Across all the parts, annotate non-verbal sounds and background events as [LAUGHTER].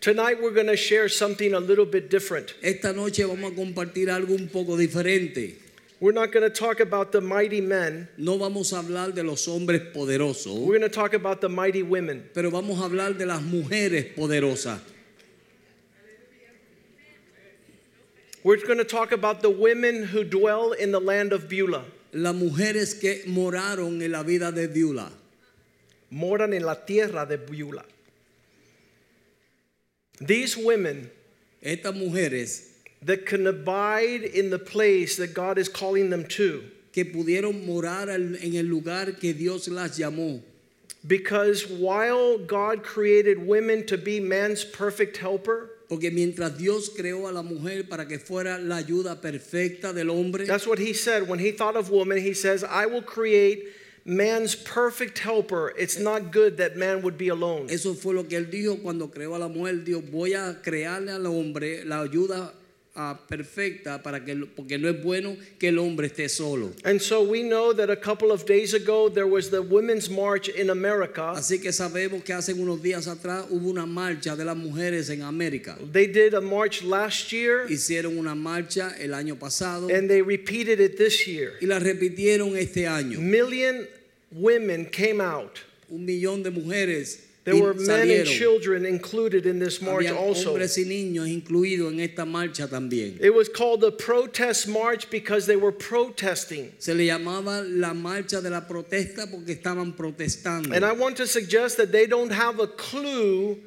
Tonight we're going to share something a little bit different. Esta noche vamos a compartir algo un poco diferente. We're not going to talk about the mighty men. No vamos a hablar de los hombres poderosos, We're going to talk about the mighty women. pero vamos a hablar de las mujeres poderosas. We're going to talk about the women who dwell in the land of Beulah. Las mujeres que moraron en la vida de Viula. Moran en la tierra de Beulah. These women Estas mujeres that can abide in the place that God is calling them to que pudieron morar en el lugar que Dios las llamó. because while God created women to be man's perfect helper, Porque mientras Dios creó a la mujer para que fuera la ayuda perfecta del hombre, That's what he said when he thought of woman. He says, I will create man's perfect helper. It's not good that man would be alone. eso fue lo que él dijo cuando creó a la mujer. Voy a crearle al hombre la ayuda ah, perfecta para que, porque no es bueno que el hombre esté solo. And so we know that a couple of days ago there was the Women's March in America. Así que sabemos que hace unos días atrás hubo una marcha de las mujeres en América. They did a march last year Hicieron una marcha el año pasado and they repeated it this year. y la repitieron este año. Million women came out. Un millón de mujeres There were men and children included in this march Había also. hombres y niños incluidos en esta marcha también. It was called the protest march because they were protesting. Se le llamaba la marcha de la protesta porque estaban protestando. And I want to suggest that they don't have a clue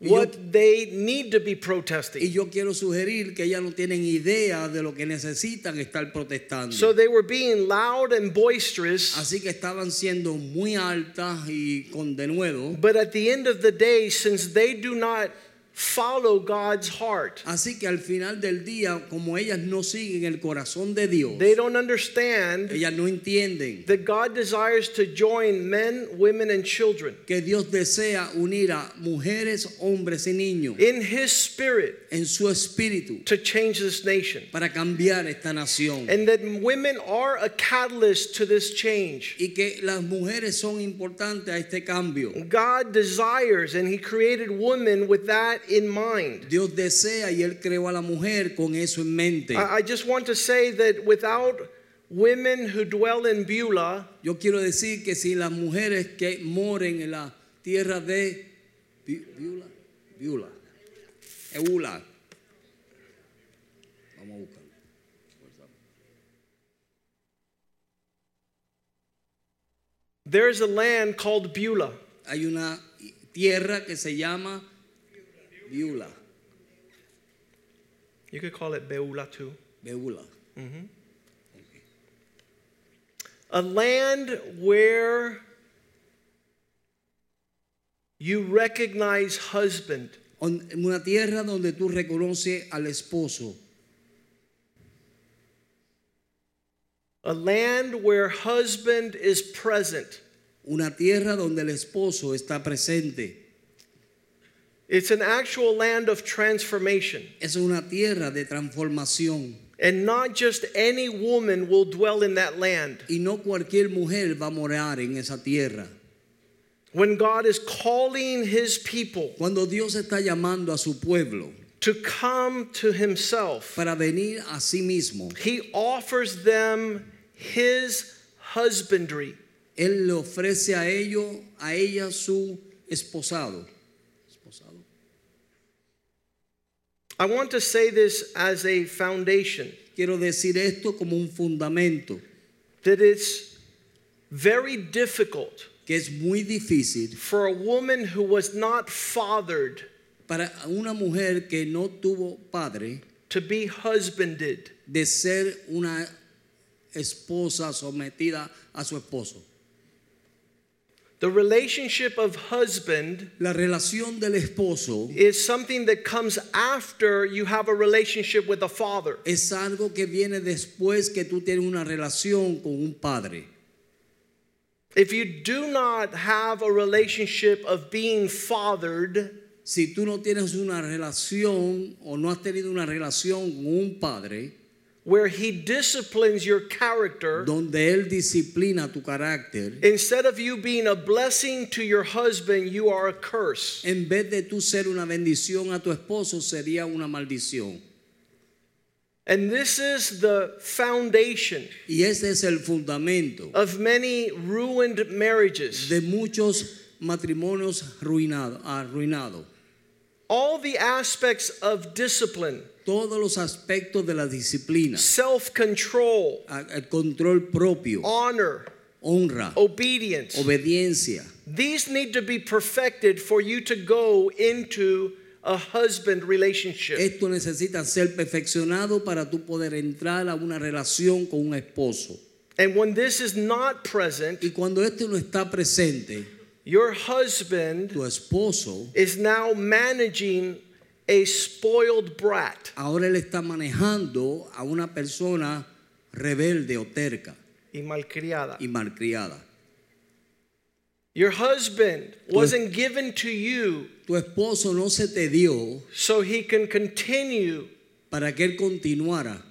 Y yo- what they need to be protesting. Y yo quiero sugerir que ellas no tienen idea de lo que necesitan estar protestando. So they were being loud and boisterous, Así que estaban siendo muy altas y con denuedo. but at the end of the day, since they do not follow God's heart, Así que al final del día, como ellas no siguen el corazón de Dios, they don't understand ellas no entienden that God desires to join men, women, and children que Dios desea unir a mujeres, hombres y niños in His Spirit en su espíritu to change this nation. para cambiar esta nación. And that women are a catalyst to this change. Y que las mujeres son importantes a este cambio. God desires, and He created women with that in mind. Dios desea y Él creó a la mujer con eso en mente. I I just want to say that without women who dwell in Beulah, Yo quiero decir que si las mujeres que moren en la tierra de Vi- Viula, Viula, Eula, vamos a buscarlo. there's a land called Beulah. Hay una tierra que se llama Viula, You could call it Beulah too. Beula. Mm-hmm. A land where you recognize husband, On- Una tierra donde tú reconoces al esposo. a land where husband is present. Una tierra donde el esposo está presente. It's an actual land of transformation. Es una tierra de transformación. And not just any woman will dwell in that land. Y no cualquier mujer va a morar en esa tierra. When God is calling his people Cuando Dios está llamando a su pueblo to come to himself, para venir a sí mismo, he offers them his husbandry. Él le ofrece a ellos, a ella su esposado. I want to say this as a foundation Quiero decir esto como un fundamento, that it's very difficult que es muy difícil for a woman who was not fathered para una mujer que no tuvo padre to be husbanded. de ser una esposa sometida a su esposo. The relationship of husband La relación del esposo is something that comes after you have a relationship with a father. es algo que viene después que tú tienes una relación con un padre. If you do not have a relationship of being fathered, Si tú no tienes una relación o no has tenido una relación con un padre where he disciplines your character, donde él disciplina tu carácter, instead of you being a blessing to your husband, you are a curse. en vez de tú ser una bendición a tu esposo, sería una maldición. And this is the foundation Y ese es el fundamento of many ruined marriages. de muchos matrimonios arruinados. arruinados. All the aspects of discipline, Todos los aspectos de la disciplina, self control, a- el control propio, honor, honra, obedience, obediencia. these need to be perfected for you to go into a husband relationship. Esto necesita ser perfeccionado para tú poder entrar a una relación con un esposo. And when this is not present, Y cuando esto no está presente, your husband tu esposo, is now managing a spoiled brat. ahora él está manejando a una persona rebelde o terca Y malcriada. y malcriada. Your husband wasn't given to you Tu esposo no se te dio so he can continue para que él continuara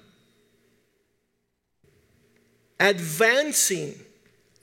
advancing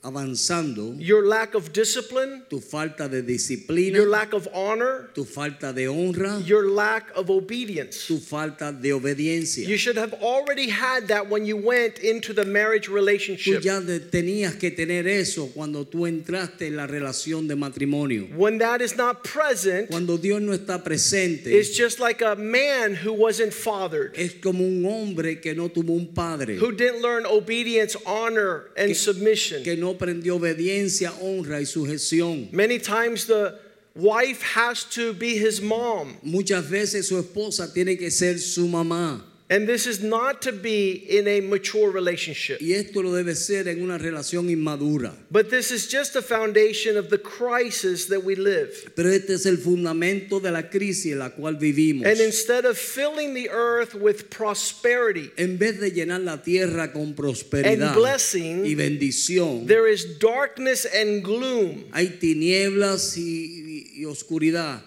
avanzando your lack of discipline, tu falta de disciplina, your lack of honor, tu falta de honra, your lack of obedience. tu falta de obediencia. You should have already had that when you went into the marriage Tú relationship. ya de- tenías que tener eso cuando tú entraste en la relación de matrimonio. When that is not present, Cuando Dios no está presente, it's just like a man who wasn't fathered, es como un hombre que no tuvo un padre, who didn't learn obedience, honor, and submission. que no aprendió obediencia, honra y sujeción. Many times the wife has to be his mom. Muchas veces su esposa tiene que ser su mamá. And this is not to be in a mature relationship. Y esto lo debe ser en una relación inmadura. But this is just a foundation of the crisis that we live. Pero este es el fundamento de la crisis en la cual vivimos. And instead of filling the earth with prosperity, En vez de llenar la tierra con prosperidad And blessing, y bendición, there is darkness and gloom. hay tinieblas y, y- y oscuridad.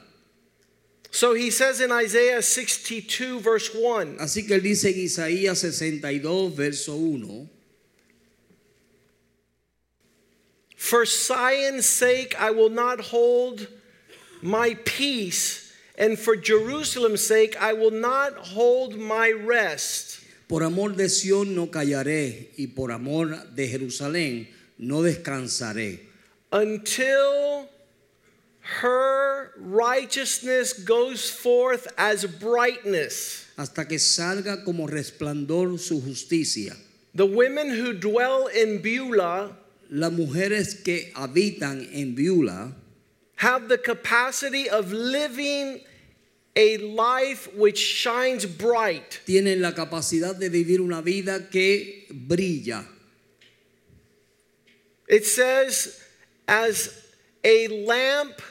So he says in Isaiah 62, verse 1 Así que él dice en Isaías 62, verso 1, For Zion's sake, I will not hold my peace, and for Jerusalem's sake, I will not hold my rest. por amor de Sión no callaré y por amor de Jerusalén no descansaré. until her righteousness goes forth as brightness. hasta que salga como resplandor su justicia. The women who dwell in Beulah Las mujeres que habitan en Beulah, have the capacity of living a life which shines bright. tienen la capacidad de vivir una vida que brilla. It says, as a lamp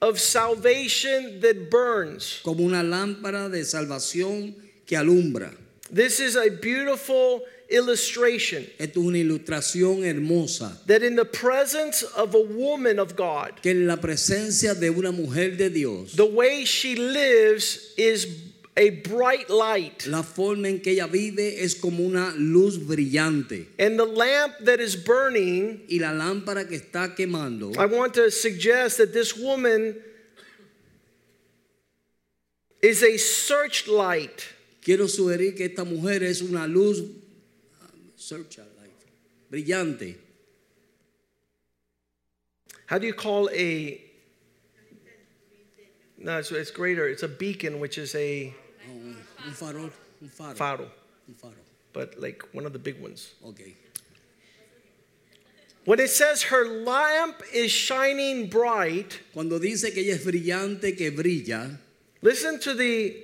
of salvation that burns. como una lámpara de salvación que alumbra. This is a beautiful illustration Esto es una ilustración hermosa that in the presence of a woman of God, que en la presencia de una mujer de Dios, the way she lives is a bright light. la forma en que ella vive es como una luz brillante. And the lamp that is burning, Y la lámpara que está quemando, I want to suggest that this woman is a searchlight. quiero sugerir que esta mujer es una luz searchlight, brillante. How do you call a No, it's, it's greater. It's a beacon, which is a Un farol, un faro. faro, Un faro. but like one of the big ones. Ok. When it says her lamp is shining bright, Cuando dice que ella es brillante, que brilla, listen to the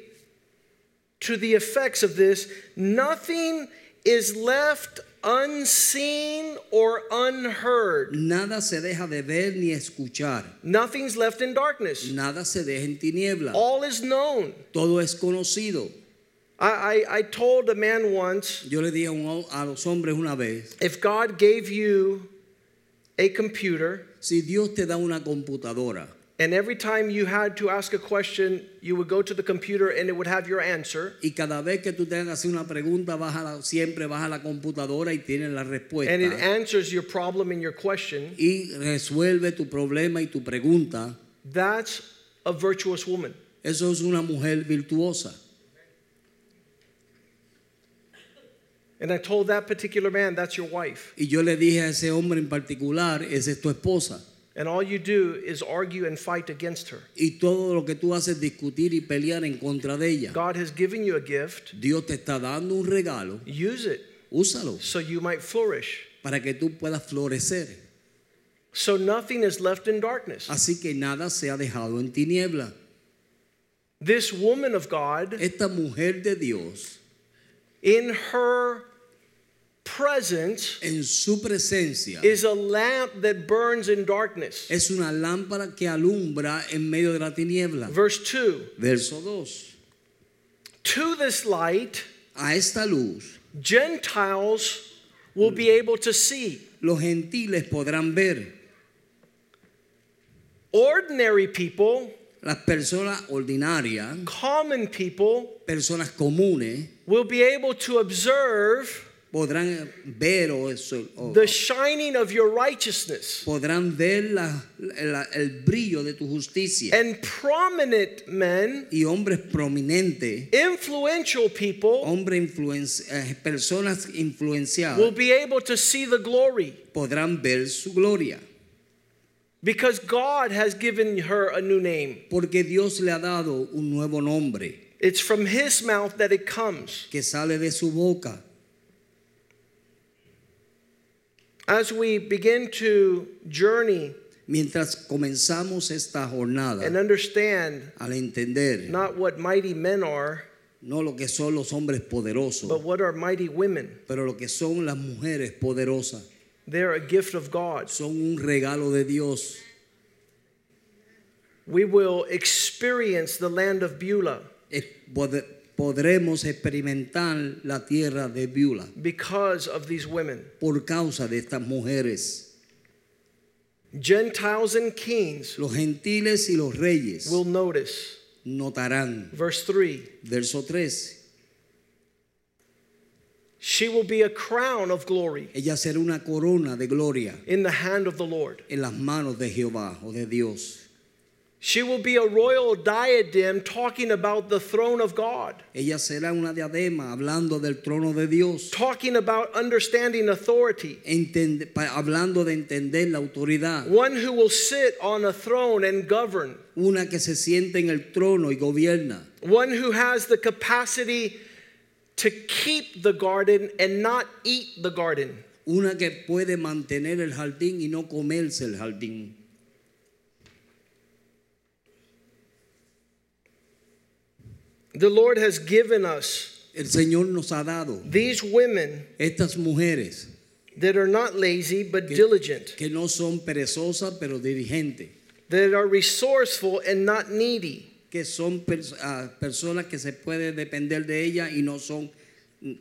to the effects of this. Nothing is left unseen or unheard. Nada se deja de ver ni escuchar. Nothing's left in darkness. Nada se deja en tiniebla. All is known. Todo es conocido. I, I, I told a man once Yo le dije a, un- a los hombres una vez, if God gave you a computer si Dios te da una computadora and every time you had to ask a question, you would go to the computer and it would have your answer, y cada vez que tú tengas una pregunta, vas a la- siempre vas a la computadora y tienes la respuesta. and it answers your problem and your question, y resuelve tu problema y tu pregunta. that's a virtuous woman. Eso es una mujer virtuosa. And I told that particular man, that's your wife. Y yo le dije a ese hombre en particular, esa es tu esposa. And all you do is argue and fight against her. Y todo lo que tú haces discutir y pelear en contra de ella. God has given you a gift, Dios te está dando un regalo, use it úsalo so you might flourish. para que tú puedas florecer. So nothing is left in darkness. Así que nada se ha dejado en tiniebla. This woman of God, Esta mujer de Dios, in her presence, en su presencia, is a lamp that burns in darkness. es una lámpara que alumbra en medio de la tiniebla. Verse 2 Verso 2. To this light, A esta luz, Gentiles will be able to see. los gentiles podrán ver. Ordinary people, Las personas ordinarias, common people, personas comunes, will be able to observe podrán ver o, o- the shining of your righteousness. podrán ver la- la- el brillo de tu justicia. And prominent men, Y hombres prominentes, influential people, hombres influenci- eh, personas will be able to see the glory podrán ver su gloria. because God has given her a new name. Porque Dios le ha dado un nuevo nombre It's from His mouth that it comes. que sale de su boca. As we begin to journey Mientras comenzamos esta jornada, and understand al entender not what mighty men are, no lo que son los hombres poderosos, but what are mighty women, pero lo que son las mujeres poderosas, they're a gift of God. son un regalo de Dios. We will experience the land of Beulah Podremos experimentar la tierra de Beulah because of these women. por causa de estas mujeres. Gentiles and kings Los gentiles y los reyes will notice. notarán. Verse 3 Verso 3. She will be a crown of glory Ella será una corona de gloria in the hand of the Lord. en las manos de Jehová o de Dios. She will be a royal diadem talking about the throne of God, Ella será una diadema hablando del trono de Dios, talking about understanding authority. entende- hablando de entender la autoridad. One who will sit on a throne and govern. Una que se siente en el trono y gobierna. One who has the capacity to keep the garden and not eat the garden. Una que puede mantener el jardín y no comerse el jardín. The Lord has given us El Señor nos ha dado these women estas mujeres that are not lazy but diligent, que no son perezosas pero diligentes, that are resourceful and not needy. que son pers- ah, personas que se puede depender de ellas y no son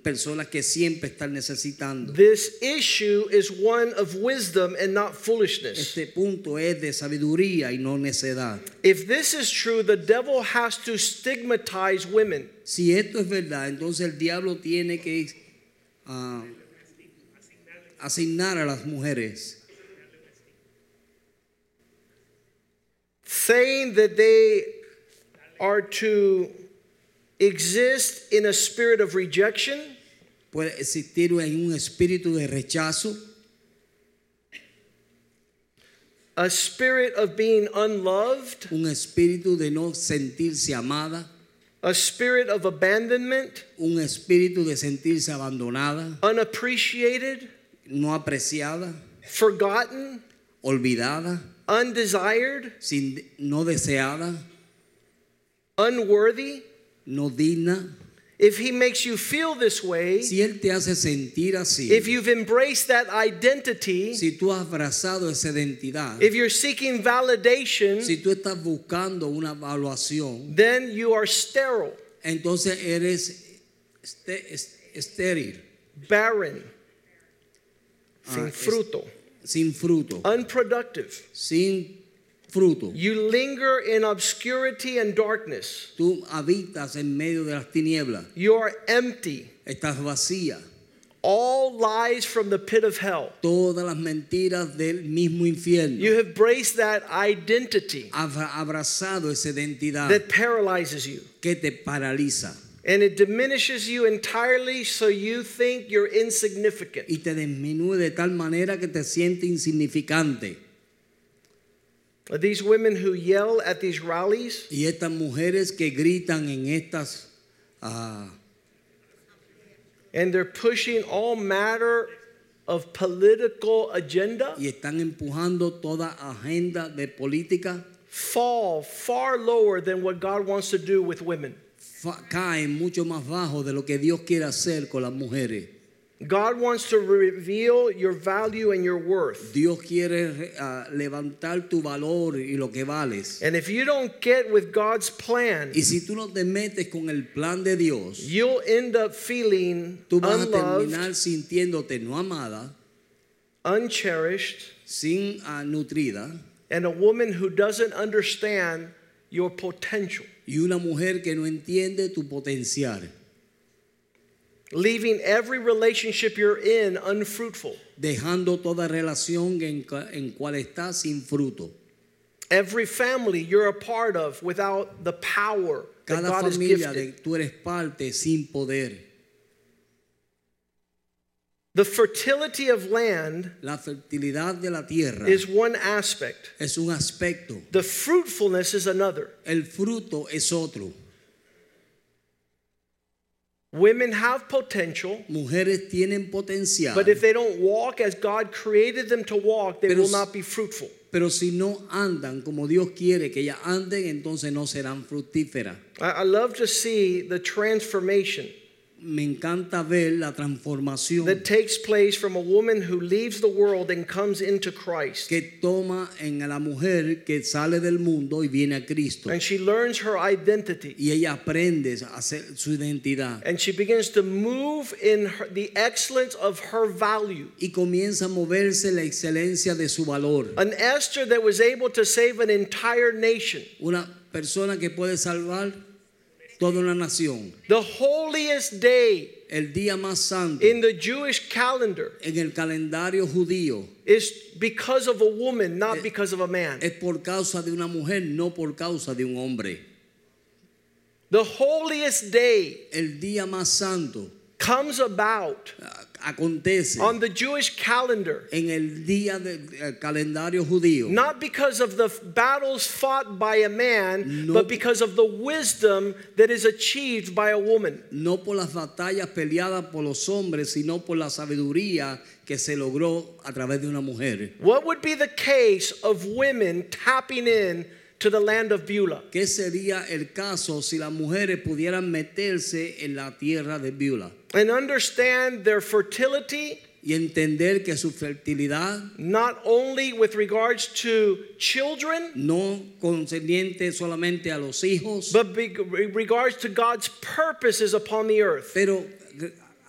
personas que siempre están necesitando. This issue is one of wisdom and not foolishness. Este punto es de sabiduría y no necedad. If this is true, the devil has to stigmatize women. Si esto es verdad, entonces el diablo tiene que ah, asignar a las mujeres, saying that they are to exist in a spirit of rejection, puede existir en un espíritu de rechazo, a spirit of being unloved, un espíritu de no sentirse amada, a spirit of abandonment, un espíritu de sentirse abandonada, unappreciated, no apreciada, forgotten, olvidada, undesired, sin, no deseada, unworthy. No digna. if he makes you feel this way, si Él te hace sentir así, if you've embraced that identity, si tú has abrazado esa identidad, if you're seeking validation, si tú estás buscando una evaluación, then you are sterile, entonces eres estéril, barren, sin Ah, fruto, sin fruto, unproductive. sin fruto. You linger in obscurity and darkness. Tú habitas en medio de las tinieblas, You are empty. estás vacía. All lies from the pit of hell. Todas las mentiras del mismo infierno. You have braced that identity abrazado esa identidad that paralyzes you. que te paraliza And it diminishes you entirely so you think you're insignificant. y te disminuye de tal manera que te sientes insignificante. These women who yell at these rallies, Y estas mujeres que gritan en estas ah, and they're pushing all matter of political agenda, y están empujando toda agenda de política, fall far lower than what God wants to do with women. caen mucho más bajo de lo que Dios quiere hacer con las mujeres. God wants to reveal your value and your worth. Dios quiere ah, levantar tu valor y lo que vales. And if you don't get with God's plan, Y si tú no te metes con el plan de Dios, you'll end up feeling tú vas a unloved, terminar sintiéndote no amada, uncherished, sin ah, nutrida and a woman who doesn't understand your potential, y una mujer que no entiende tu potencial, leaving every relationship you're in unfruitful, dejando toda relación en, en cual estás sin fruto. every family you're a part of without the power that Cada God has familia de tú eres parte sin poder. The fertility of land La fertilidad de la tierra is one aspect. es un aspecto, The fruitfulness is another. el fruto es otro. Women have potential, Mujeres tienen potencial, but if they don't walk as God created them to walk, they Pero will not be fruitful. pero si no andan como Dios quiere que ellas anden, entonces no serán fructíferas. I, I love to see the transformation Me encanta ver la transformación that takes place from a woman who leaves the world and comes into Christ. que toma en la mujer que sale del mundo y viene a Cristo. And she learns her identity. Y ella aprende a hacer su identidad. And she begins to move in her, the excellence of her value. Y comienza a moverse la excelencia de su valor. An Esther that was able to save an entire nation. Una persona que puede salvar toda una nación. The holiest day El día más santo in the Jewish calendar en el calendario judío is because of a woman, not because of a man. es por causa de una mujer, no por causa de un hombre. The holiest day El día más santo comes about ah, acontece on the Jewish calendar en el día del eh, calendario judío. not because of the battles fought by a man, No. but because of the wisdom that is achieved by a woman. no por las batallas peleadas por los hombres, sino por la sabiduría que se logró a través de una mujer. What would be the case of women tapping in to the land of Beulah? ¿Qué sería el caso si las mujeres pudieran meterse en la tierra de Beulah And understand their fertility, y entender que su fertilidad not only with regards to children, no concerniente solamente a los hijos, but regards to God's purposes upon the earth. pero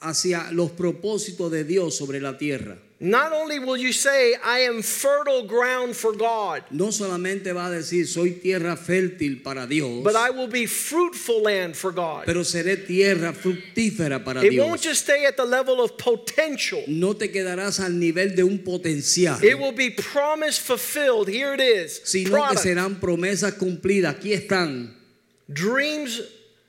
hacia los propósitos de Dios sobre la tierra. Not only will you say, I am fertile ground for God, No solamente va a decir soy tierra fértil para Dios, but I will be fruitful land for God. pero seré tierra fructífera para It won't just stay at the level of potential. No te quedarás al nivel de un potencial, It will be promise fulfilled. Here it is. sino que Product. serán promesas cumplidas. Aquí están Dreams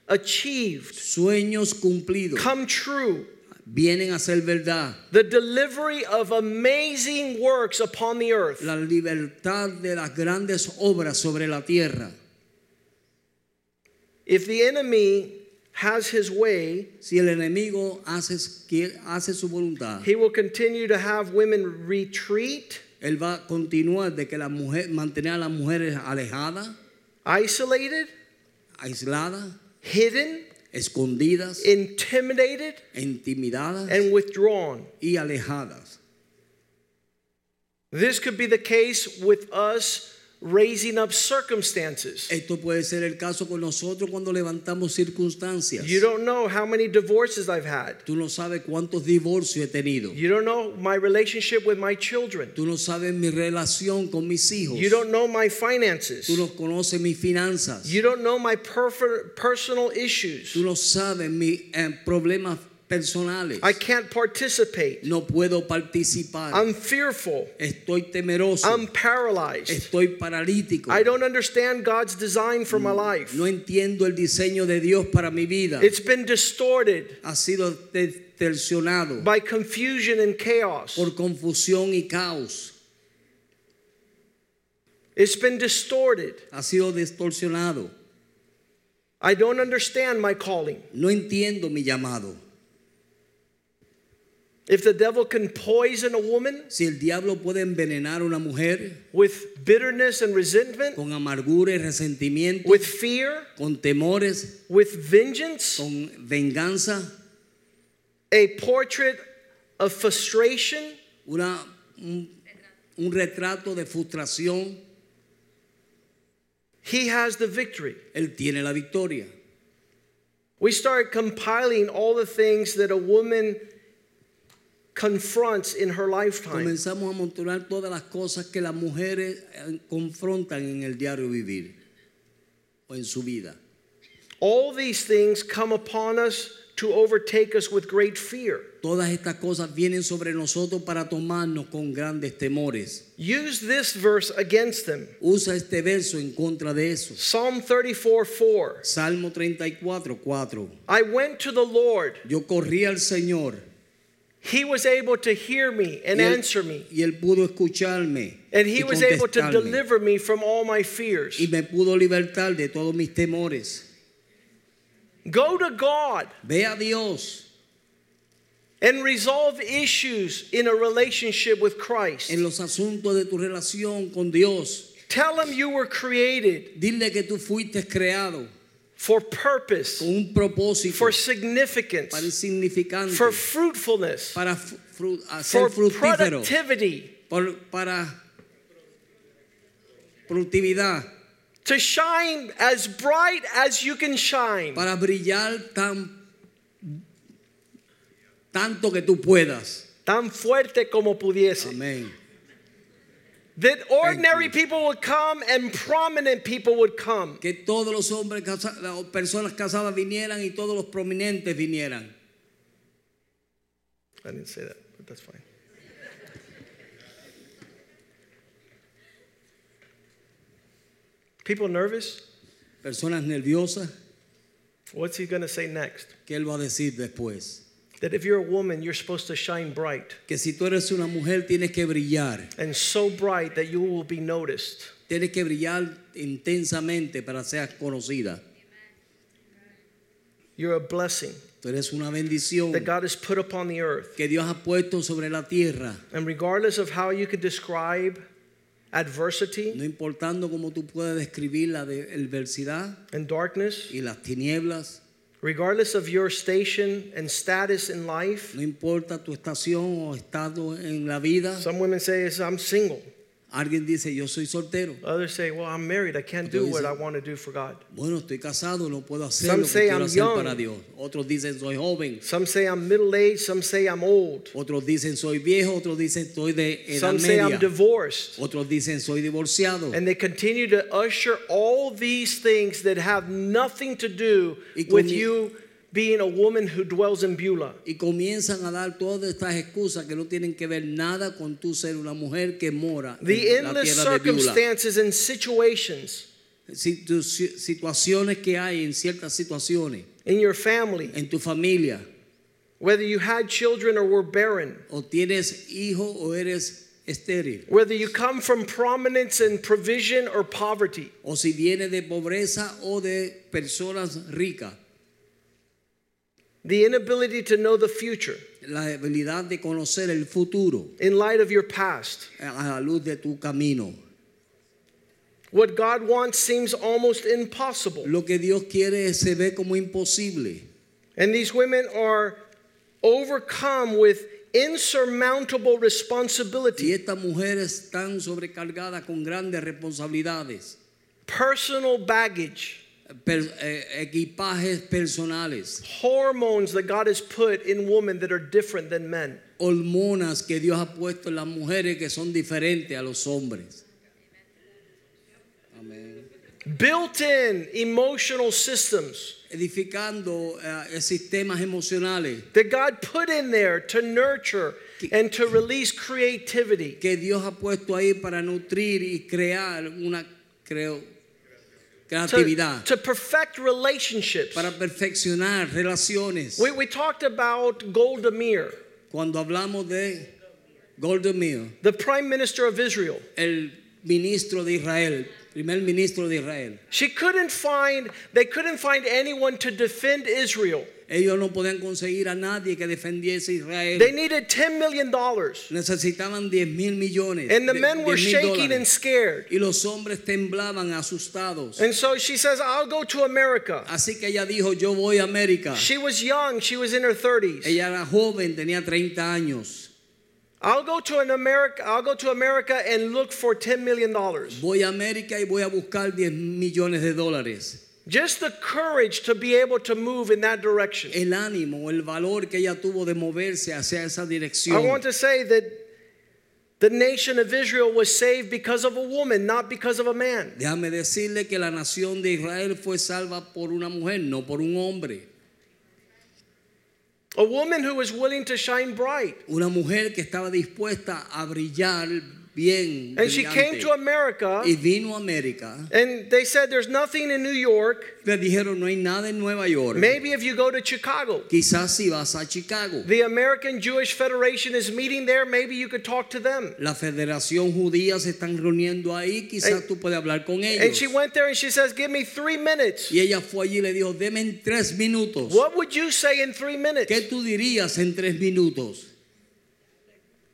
achieved, sueños cumplidos, come true. Vienen a ser verdad. The delivery of amazing works upon the earth. La libertad de las grandes obras sobre la tierra. If the enemy has his way, Si el enemigo hace, hace su voluntad, he will continue to have women retreat, él va a continuar de que la mujer, mantener a las mujeres alejadas, isolated, aisladas, hidden, escondidas, intimidated, intimidadas and withdrawn. y alejadas. This could be the case with us raising up circumstances. Esto puede ser el caso con nosotros cuando levantamos circunstancias. You don't know how many divorces I've had. Tú no sabes cuántos divorcios he tenido. You don't know my relationship with my children. Tú no sabes mi relación con mis hijos. You don't know my finances. Tú no conoces mis finanzas. You don't know my personal issues. Tú no sabes mis eh, problemas personales. I can't participate. No puedo participar. I'm fearful. Estoy temeroso. I'm paralyzed. Estoy paralítico. I don't understand God's design for my life. No entiendo el diseño de Dios para mi vida. It's been distorted Ha sido distorsionado by confusion and chaos. por confusión y caos. It's been distorted. Ha sido distorsionado. I don't understand my calling. No entiendo mi llamado. If the devil can poison a woman Si el diablo puede envenenar una mujer with bitterness and resentment, con amargura y resentimiento, with fear, con temores, with vengeance, con venganza, a portrait of frustration, una, un, un retrato de frustración, he has the victory. él tiene la victoria. We start compiling all the things that a woman confronts in her lifetime. Comenzamos a amontonar todas las cosas que las mujeres eh, confrontan en el diario vivir o en su vida. All these things come upon us to overtake us with great fear. Todas estas cosas vienen sobre nosotros para tomarnos con grandes temores. Use this verse against them. Usa este verso en contra de eso. Psalm 34 4. Salmo 34, 4. I went to the Lord. Yo corrí al Señor He was able to hear me and él, answer me. y él pudo escucharme And he was able to deliver me from all my fears. y me pudo libertar de todos mis temores. Go to God Ve a Dios and resolve issues in a relationship with Christ. en los asuntos de tu relación con Dios. Tell him you were created Dile que tú fuiste creado for purpose, un propósito for significance, para insignificante, for fruitfulness, para fru- for productivity, por- para productividad, to shine as bright as you can shine. para brillar tan tanto que tú puedas. Tan fuerte como pudiese. Amén. That ordinary people would come and prominent people would come. Que todos los hombres, casa- las personas casadas vinieran y todos los prominentes vinieran. I didn't say that, but that's fine. People nervous? Personas nerviosas, What's he going to say next? ¿qué él va a decir después? That if you're a woman, you're supposed to shine bright Que si tú eres una mujer tienes que brillar, and so bright that you will be noticed. tienes que brillar intensamente para ser conocida. You're a blessing Tú eres una bendición that God has put upon the earth. que Dios ha puesto sobre la tierra. And regardless of how you could describe adversity No importando cómo tú puedas describir la adversidad and darkness, y las tinieblas, regardless of your station and status in life, no importa tu estación o estado en la vida. some women say, I'm single. Alguien dice, yo soy soltero. Others say, Well, I'm married. I can't do what I want to do for God. Bueno, estoy casado, no puedo hacer Some lo que say quiero I'm hacer young. para Dios. Otros dicen, soy joven. Some say I'm middle aged. Some say I'm old. Otros dicen, soy viejo. Otros dicen, estoy de edad Some say I'm divorced. Otros dicen, soy divorciado. And they continue to usher all these things that have nothing to do with you being a woman who dwells in Beulah. Y comienzan a dar todas estas excusas que no tienen que ver nada con tu ser una mujer que mora The en la endless tierra de Beulah. circumstances and situations Situ- situaciones que hay en ciertas situaciones. in your family, en tu familia. Whether you had children or were barren, o tienes hijo o eres estéril. Whether you come from prominence and provision or poverty, o si vienes de pobreza o de personas ricas the inability to know the future la habilidad de conocer el futuro in light of your past. a la luz de tu camino What God wants seems almost impossible. Lo que Dios quiere se ve como imposible. And these women are overcome with insurmountable Y estas mujeres están sobrecargadas con grandes responsabilidades, personal baggage, equipajes personales, hormones that God has put in women that are different than men. hormonas que Dios ha puesto en las mujeres que son diferentes a los hombres. Amén. Built in emotional systems Edificando eh, sistemas emocionales that God put in there to nurture and to release creativity. que Dios ha puesto ahí para nutrir y crear una creo, creatividad, to perfect relationships. para perfeccionar relaciones. We, we talked about Golda Meir, Cuando hablamos de Golda Meir, the prime minister of Israel. el ministro de Israel, primer ministro de Israel, She couldn't find, they couldn't find anyone to defend Israel. ellos no podían conseguir a nadie que defendiese Israel. They needed $10 million. Necesitaban 10 mil millones. And the men were shaking and scared. Y los hombres temblaban asustados. And so she says, I'll go to America. Así que ella dijo, yo voy a América. She was young, she was in her 30s. Ella era joven, tenía 30 años. I'll go to an America, I'll go to America and look for $10 million. Voy a América y voy a buscar 10 millones de dólares. Just the courage to be able to move in that direction. El ánimo, el valor que ella tuvo de moverse hacia esa dirección. I want to say that the nation of Israel was saved because of a woman, not because of a man. Déjame decirle que la nación de Israel fue salva por una mujer, no por un hombre. A woman who was willing to shine bright. Una mujer que estaba dispuesta a brillar bien. And she came brillante. to America y vino a América. and they said there's nothing in New York. Le dijeron, no hay nada en Nueva York. Maybe if you go to Chicago. Quizás si vas a Chicago. The American Jewish Federation is meeting there. Maybe you could talk to them. La Federación Judía se están reuniendo ahí. Quizás And- tú puedes hablar con And ellos. she went there and she says, Give me three minutes. Y ella fue allí y le dijo, deme en tres minutos. What would you say in three minutes ¿Qué tú dirías en tres minutos?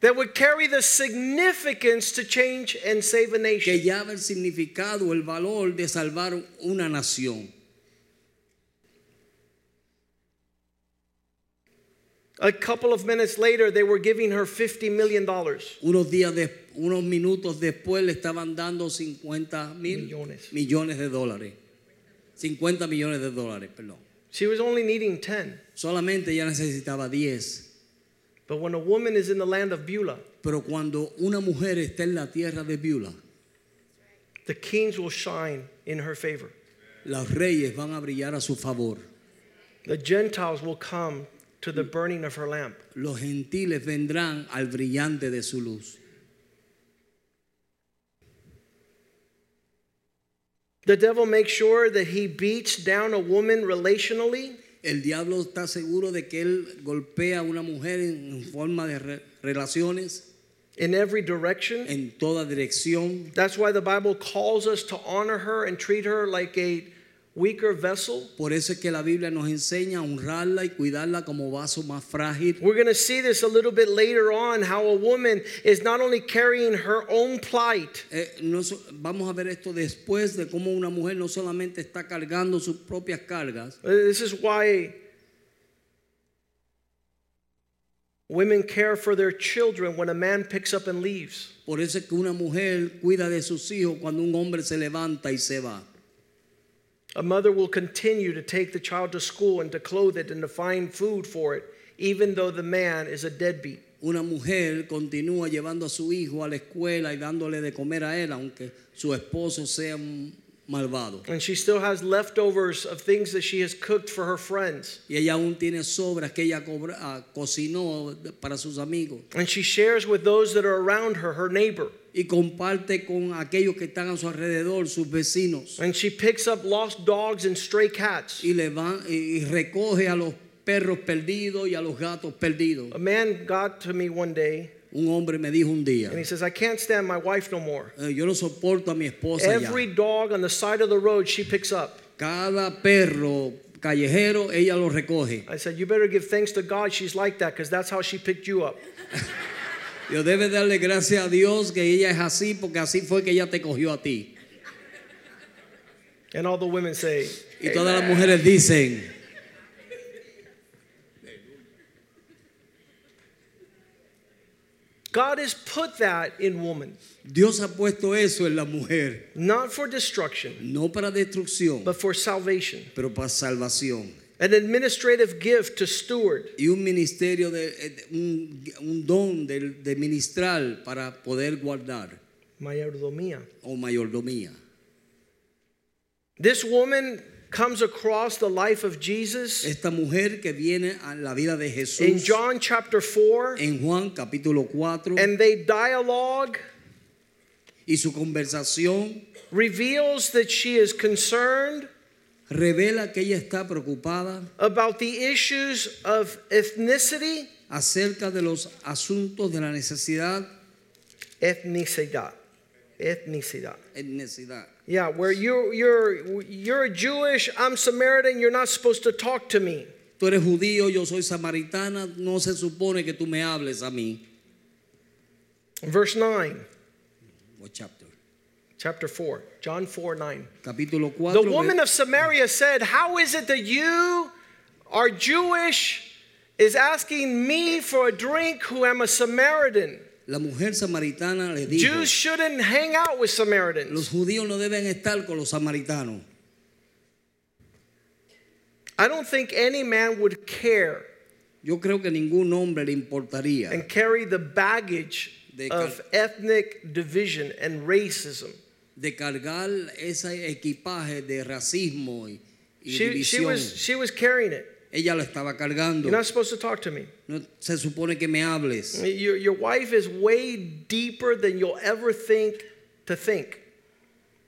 That would carry the significance to change and save a nation. Que nation? el significado, el valor de salvar una nación. A couple of minutes later, they were giving her $50 million. Unos días, de, unos minutos después le estaban dando 50 mil Millones. millones de dólares. 50 millones de dólares, perdón. She was only needing 10. Solamente ella necesitaba 10. But when a woman is in the land of Beulah, Pero cuando una mujer está en la tierra de Beulah, the kings will shine in her favor. los reyes van a brillar a su favor. The Gentiles will come to the burning of her lamp. Los gentiles vendrán al brillante de su luz. The devil makes sure that he beats down a woman relationally El diablo está seguro de que él golpea a una mujer en forma de re- relaciones in every direction. en toda dirección. That's why the Bible calls us to honor her and treat her like a weaker vessel. Por eso es que la Biblia nos enseña a honrarla y cuidarla como vaso más frágil. We're going to see this a little bit later on how a woman is not only carrying her own plight, Eh, no vamos a ver esto después de cómo una mujer no solamente está cargando sus propias cargas, Uh, This is why women care for their children when a man picks up and leaves. por eso es que una mujer cuida de sus hijos cuando un hombre se levanta y se va. A mother will continue to take the child to school and to clothe it and to find food for it, even though the man is a deadbeat. Una mujer continúa llevando a su hijo a la escuela y dándole de comer a él, aunque su esposo sea un malvado. And she still has leftovers of things that she has cooked for her friends. Y ella aún tiene sobras que ella ah, cocinó para sus amigos. And she shares with those that are around her, her neighbor. Y comparte con aquellos que están a su alrededor, sus vecinos. And she picks up lost dogs and stray cats. Y, le van, y recoge a los perros perdidos y a los gatos perdidos. A man got to me one day Un hombre me dijo un día, and he says, I can't stand my wife no more. "Eh, yo no soporto a mi esposa ya. Every dog on the side of the road she picks up. Cada perro callejero ella lo recoge. I said, You better give thanks to God she's like that because that's how she picked you up. [LAUGHS] Yo debe darle gracias a Dios que ella es así porque así fue que ella te cogió a ti. And all the women say, Y todas las mujeres dicen, God has put that in woman, Dios ha puesto eso en la mujer, not for destruction, no para destrucción, but for salvation. pero para salvación. An administrative gift to steward. Y un ministerio, de, eh, un, un don de, de ministrar para poder guardar Mayordomía. o mayordomía. This woman comes across the life of Jesus Esta mujer que viene a la vida de Jesús. in John chapter 4, en Juan capítulo 4 and they dialogue y su conversación reveals that she is concerned revela que ella está preocupada about the issues of ethnicity, acerca de los asuntos de la necesidad ethnicidad, ethnicidad. necesidad. Yeah, where you you're you're Jewish, I'm Samaritan, you're not supposed to talk to me. Tú eres judío, yo soy samaritana, no se supone que tú me hables a mí. Verse 9, What chapter? Chapter 4, John 4 9. Capítulo 4. The woman of Samaria said, How is it that you are Jewish, is asking me for a drink who am a Samaritan? La mujer samaritana le dijo, Jews shouldn't hang out with Samaritans. los judíos no deben estar con los samaritanos. I don't think any man would care Yo creo que ningún hombre le importaría and carry the baggage of ethnic division and racism. De cargar ese equipaje de racismo y, y She, she, división. was, she was carrying it. Ella lo estaba cargando. You're not supposed to talk to me. No se supone que me hables. Your, your wife is way deeper than you'll ever think to think.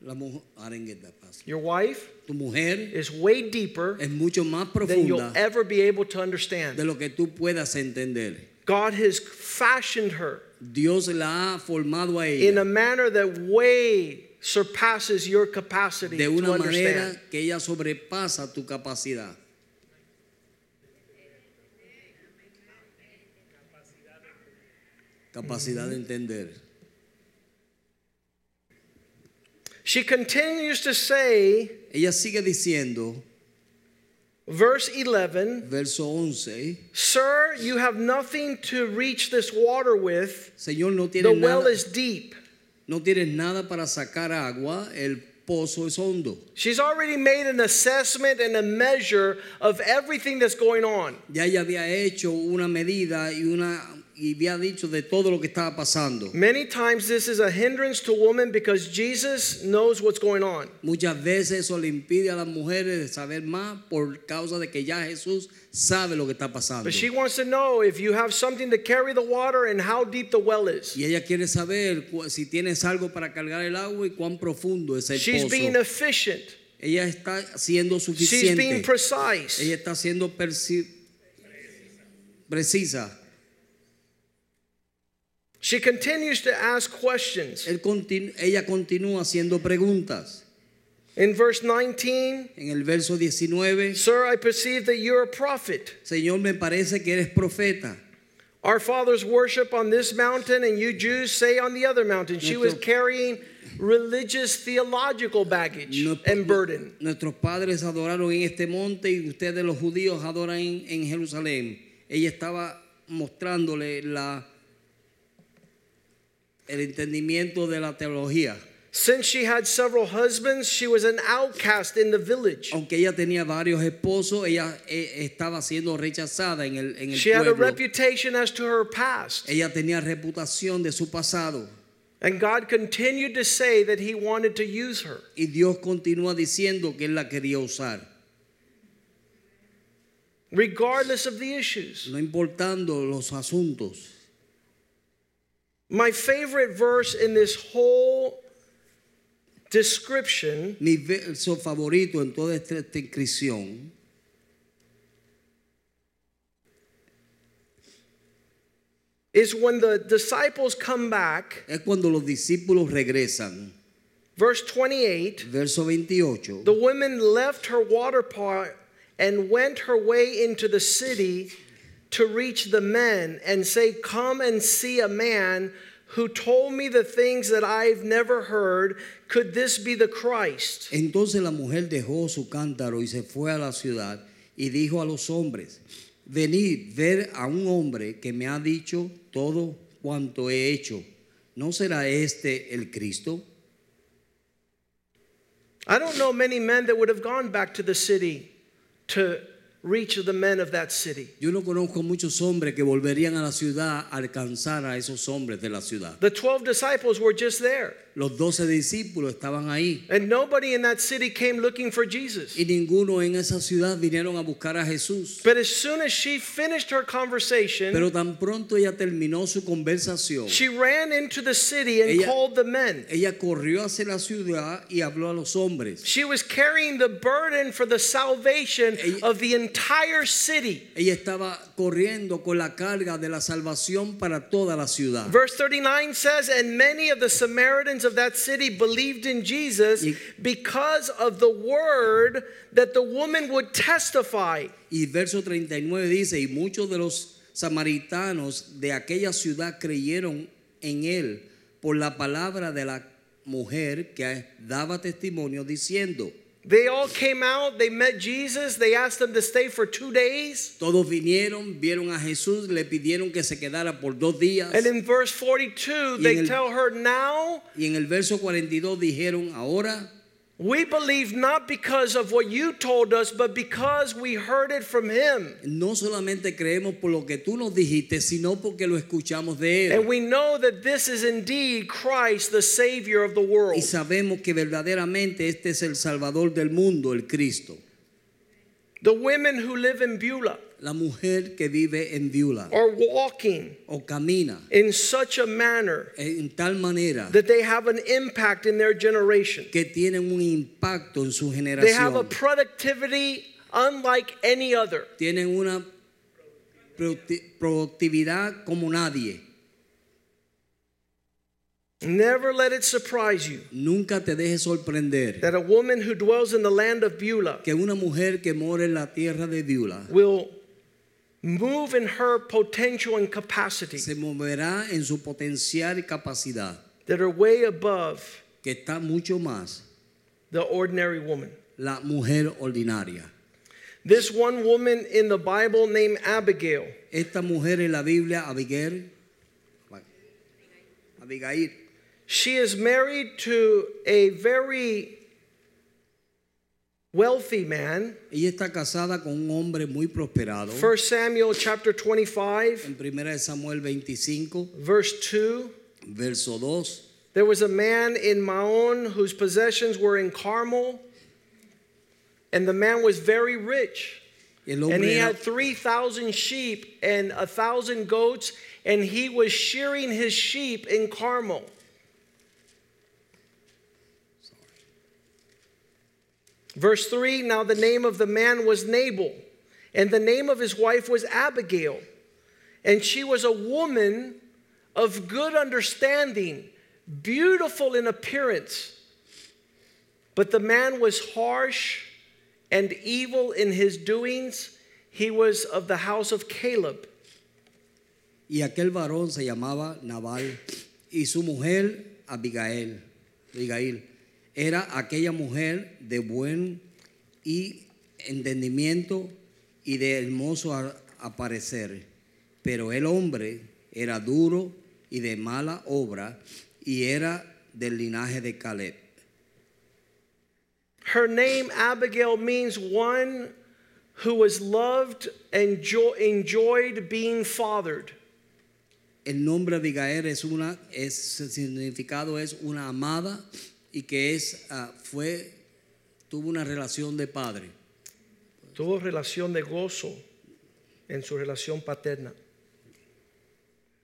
La mujer, I didn't get that fast. Your wife Tu mujer is way deeper es mucho más than you'll profunda ever be able to de understand. lo que tú puedas entender. God has fashioned her Dios la ha formado a in ella a manner that way surpasses your capacity de to una understand. manera que ella sobrepasa tu capacidad. Capacidad de entender. She continues to say, Ella sigue diciendo, verse 11, verso 11, Sir, you have nothing to reach this water with. Señor, no The well nada, is deep. No tienes nada para sacar agua, el pozo es hondo. She's already made an assessment and a measure of everything that's going on. Ya ella había hecho una medida y una y había dicho de todo lo que estaba pasando. Many times this is a hindrance to women because Jesus knows what's going on. Muchas veces eso le impide a las mujeres de saber más por causa de que ya Jesús sabe lo que está pasando. But she wants to know if you have something to carry the water and how deep the well is. Y ella quiere saber si tienes algo para cargar el agua y cuán profundo es el She's being efficient. Ella está siendo suficiente. She's being precise. Ella está siendo precisa. She continues to ask questions. Continu- ella continúa haciendo preguntas. In verse 19, En el verso 19, Sir, I perceive that you're a prophet. Señor, me parece que eres profeta. Our fathers worship on this mountain, and you Jews say on the other mountain. She was carrying religious theological baggage and burden. Nuestros padres adoraron en este monte y ustedes los judíos adoran en, en Jerusalén. Ella estaba mostrándole la, el entendimiento de la teología. Since she had several husbands, she was an outcast in the village. Aunque ella tenía varios esposos, ella eh, estaba siendo rechazada en el, en el She had a reputation as to her past. Ella tenía reputación de su pasado. And God continued to say that He wanted to use her. Y Dios continúa diciendo que Él la quería usar. regardless of the issues. No importando los asuntos. My favorite verse in this whole description Mi verso favorito en toda esta descripción is when the disciples come back, es cuando los discípulos regresan. verse 28. Verso 28. The woman left her water pot and went her way into the city to reach the men and say, Come and see a man who told me the things that I've never heard. Could this be the Christ? Entonces la mujer dejó su cántaro y se fue a la ciudad y dijo a los hombres, venid ver a un hombre que me ha dicho todo cuanto he hecho. ¿No será este el Cristo? I don't know many men that would have gone back to the city to reach of the men of that city. Yo no conozco muchos hombres que volverían a la ciudad a alcanzar a esos hombres de la ciudad. The 12 disciples were just there, Los doce discípulos estaban ahí and nobody in that city came looking for Jesus. y ninguno en esa ciudad vinieron a buscar a Jesús. But as soon as she finished her conversation, Pero tan pronto ella terminó su conversación, she ran into the city and Ella- called the men. ella corrió hacia la ciudad y habló a los hombres. She was carrying the burden for the salvation Ella- of the entire city. Ella estaba corriendo con la carga de la salvación para toda la ciudad. Verse 39 says, And many of the Samaritans of that city believed in Jesus Y- because of the word that the woman would testify. Y verso 39 dice, y muchos de los samaritanos de aquella ciudad creyeron en él por la palabra de la mujer que daba testimonio diciendo, They all came out, they met Jesus, they asked him to stay for two days. todos vinieron, vieron a Jesús, le pidieron que se quedara por dos días. And in verse 42, Y they el- tell her, Now Y en el verso 42 dijeron, ahora we believe not because of what you told us, but because we heard it from him. no solamente creemos por lo que tú nos dijiste, sino porque lo escuchamos de él. And we know that this is indeed Christ, the Savior of the world. Y sabemos que verdaderamente este es el Salvador del mundo, el Cristo. The women who live in Beulah La mujer que vive en Viula are walking o camina in such a manner en tal manera that they have an impact in their generation. que tienen un impacto en su generación. They have a productivity unlike any other. Tienen una producti- productividad como nadie. Never let it surprise you Nunca te dejes sorprender that a woman who dwells in the land of Beulah que una mujer que mora en la tierra de Viula will move in her potential and capacity. Se moverá en su potencial y capacidad, that are way above que está mucho más the ordinary woman. la mujer ordinaria. This one woman in the Bible named Abigail, Esta mujer en la Biblia, Abigail, Abigail, she is married to a very wealthy man. ella está casada con un hombre muy prosperado. 1 Samuel chapter 25, En 1 Samuel 25, verse 2. verso 2, There was a man in Maon whose possessions were in Carmel, and the man was very rich. And he had 3,000 sheep and a 1,000 goats, and he was shearing his sheep in Carmel. Verse 3 Now the name of the man was Nabal, and the name of his wife was Abigail. And she was a woman of good understanding, beautiful in appearance. But the man was harsh and evil in his doings. He was of the house of Caleb. y aquel varón se llamaba Nabal y su mujer Abigail. Abigail era aquella mujer de buen y entendimiento y de hermoso aparecer, pero el hombre era duro y de mala obra y era del linaje de Caleb. Her name, Abigail, means one who was loved and jo- enjoyed being fathered. El nombre Abigail es una, es, significado es una amada y que es, ah, fue, tuvo una relación de padre. Tuvo relación de gozo en su relación paterna.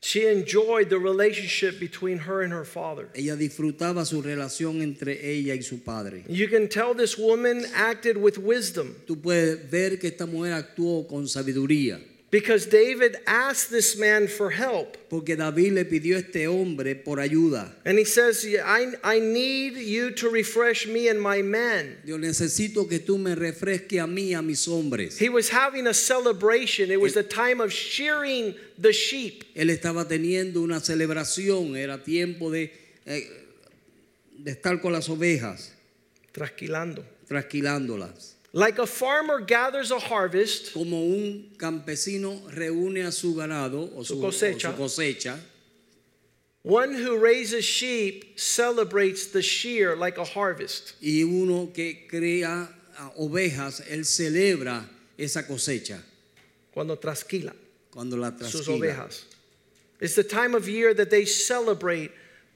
She enjoyed the relationship between her and her father. Ella disfrutaba su relación entre ella y su padre. You can tell this woman acted with wisdom. Tú puedes ver que esta mujer actuó con sabiduría. Because David asked this man for help. Porque David le pidió a este hombre por ayuda. And he says, I, I need you to refresh me and my men. Yo necesito que tú me refresques a mí, a mis hombres. He was having a celebration. It was the time of shearing the sheep. Él estaba teniendo una celebración, era tiempo de, eh, de estar con las ovejas, Trasquilando. trasquilándolas. Like a farmer gathers a harvest, Como un campesino reúne a su ganado o Su su, o cosecha. su cosecha, one who raises sheep celebrates the shear like a harvest. y uno que crea ovejas, él celebra esa cosecha Cuando trasquila cuando la sus ovejas. It's the time of year that they celebrate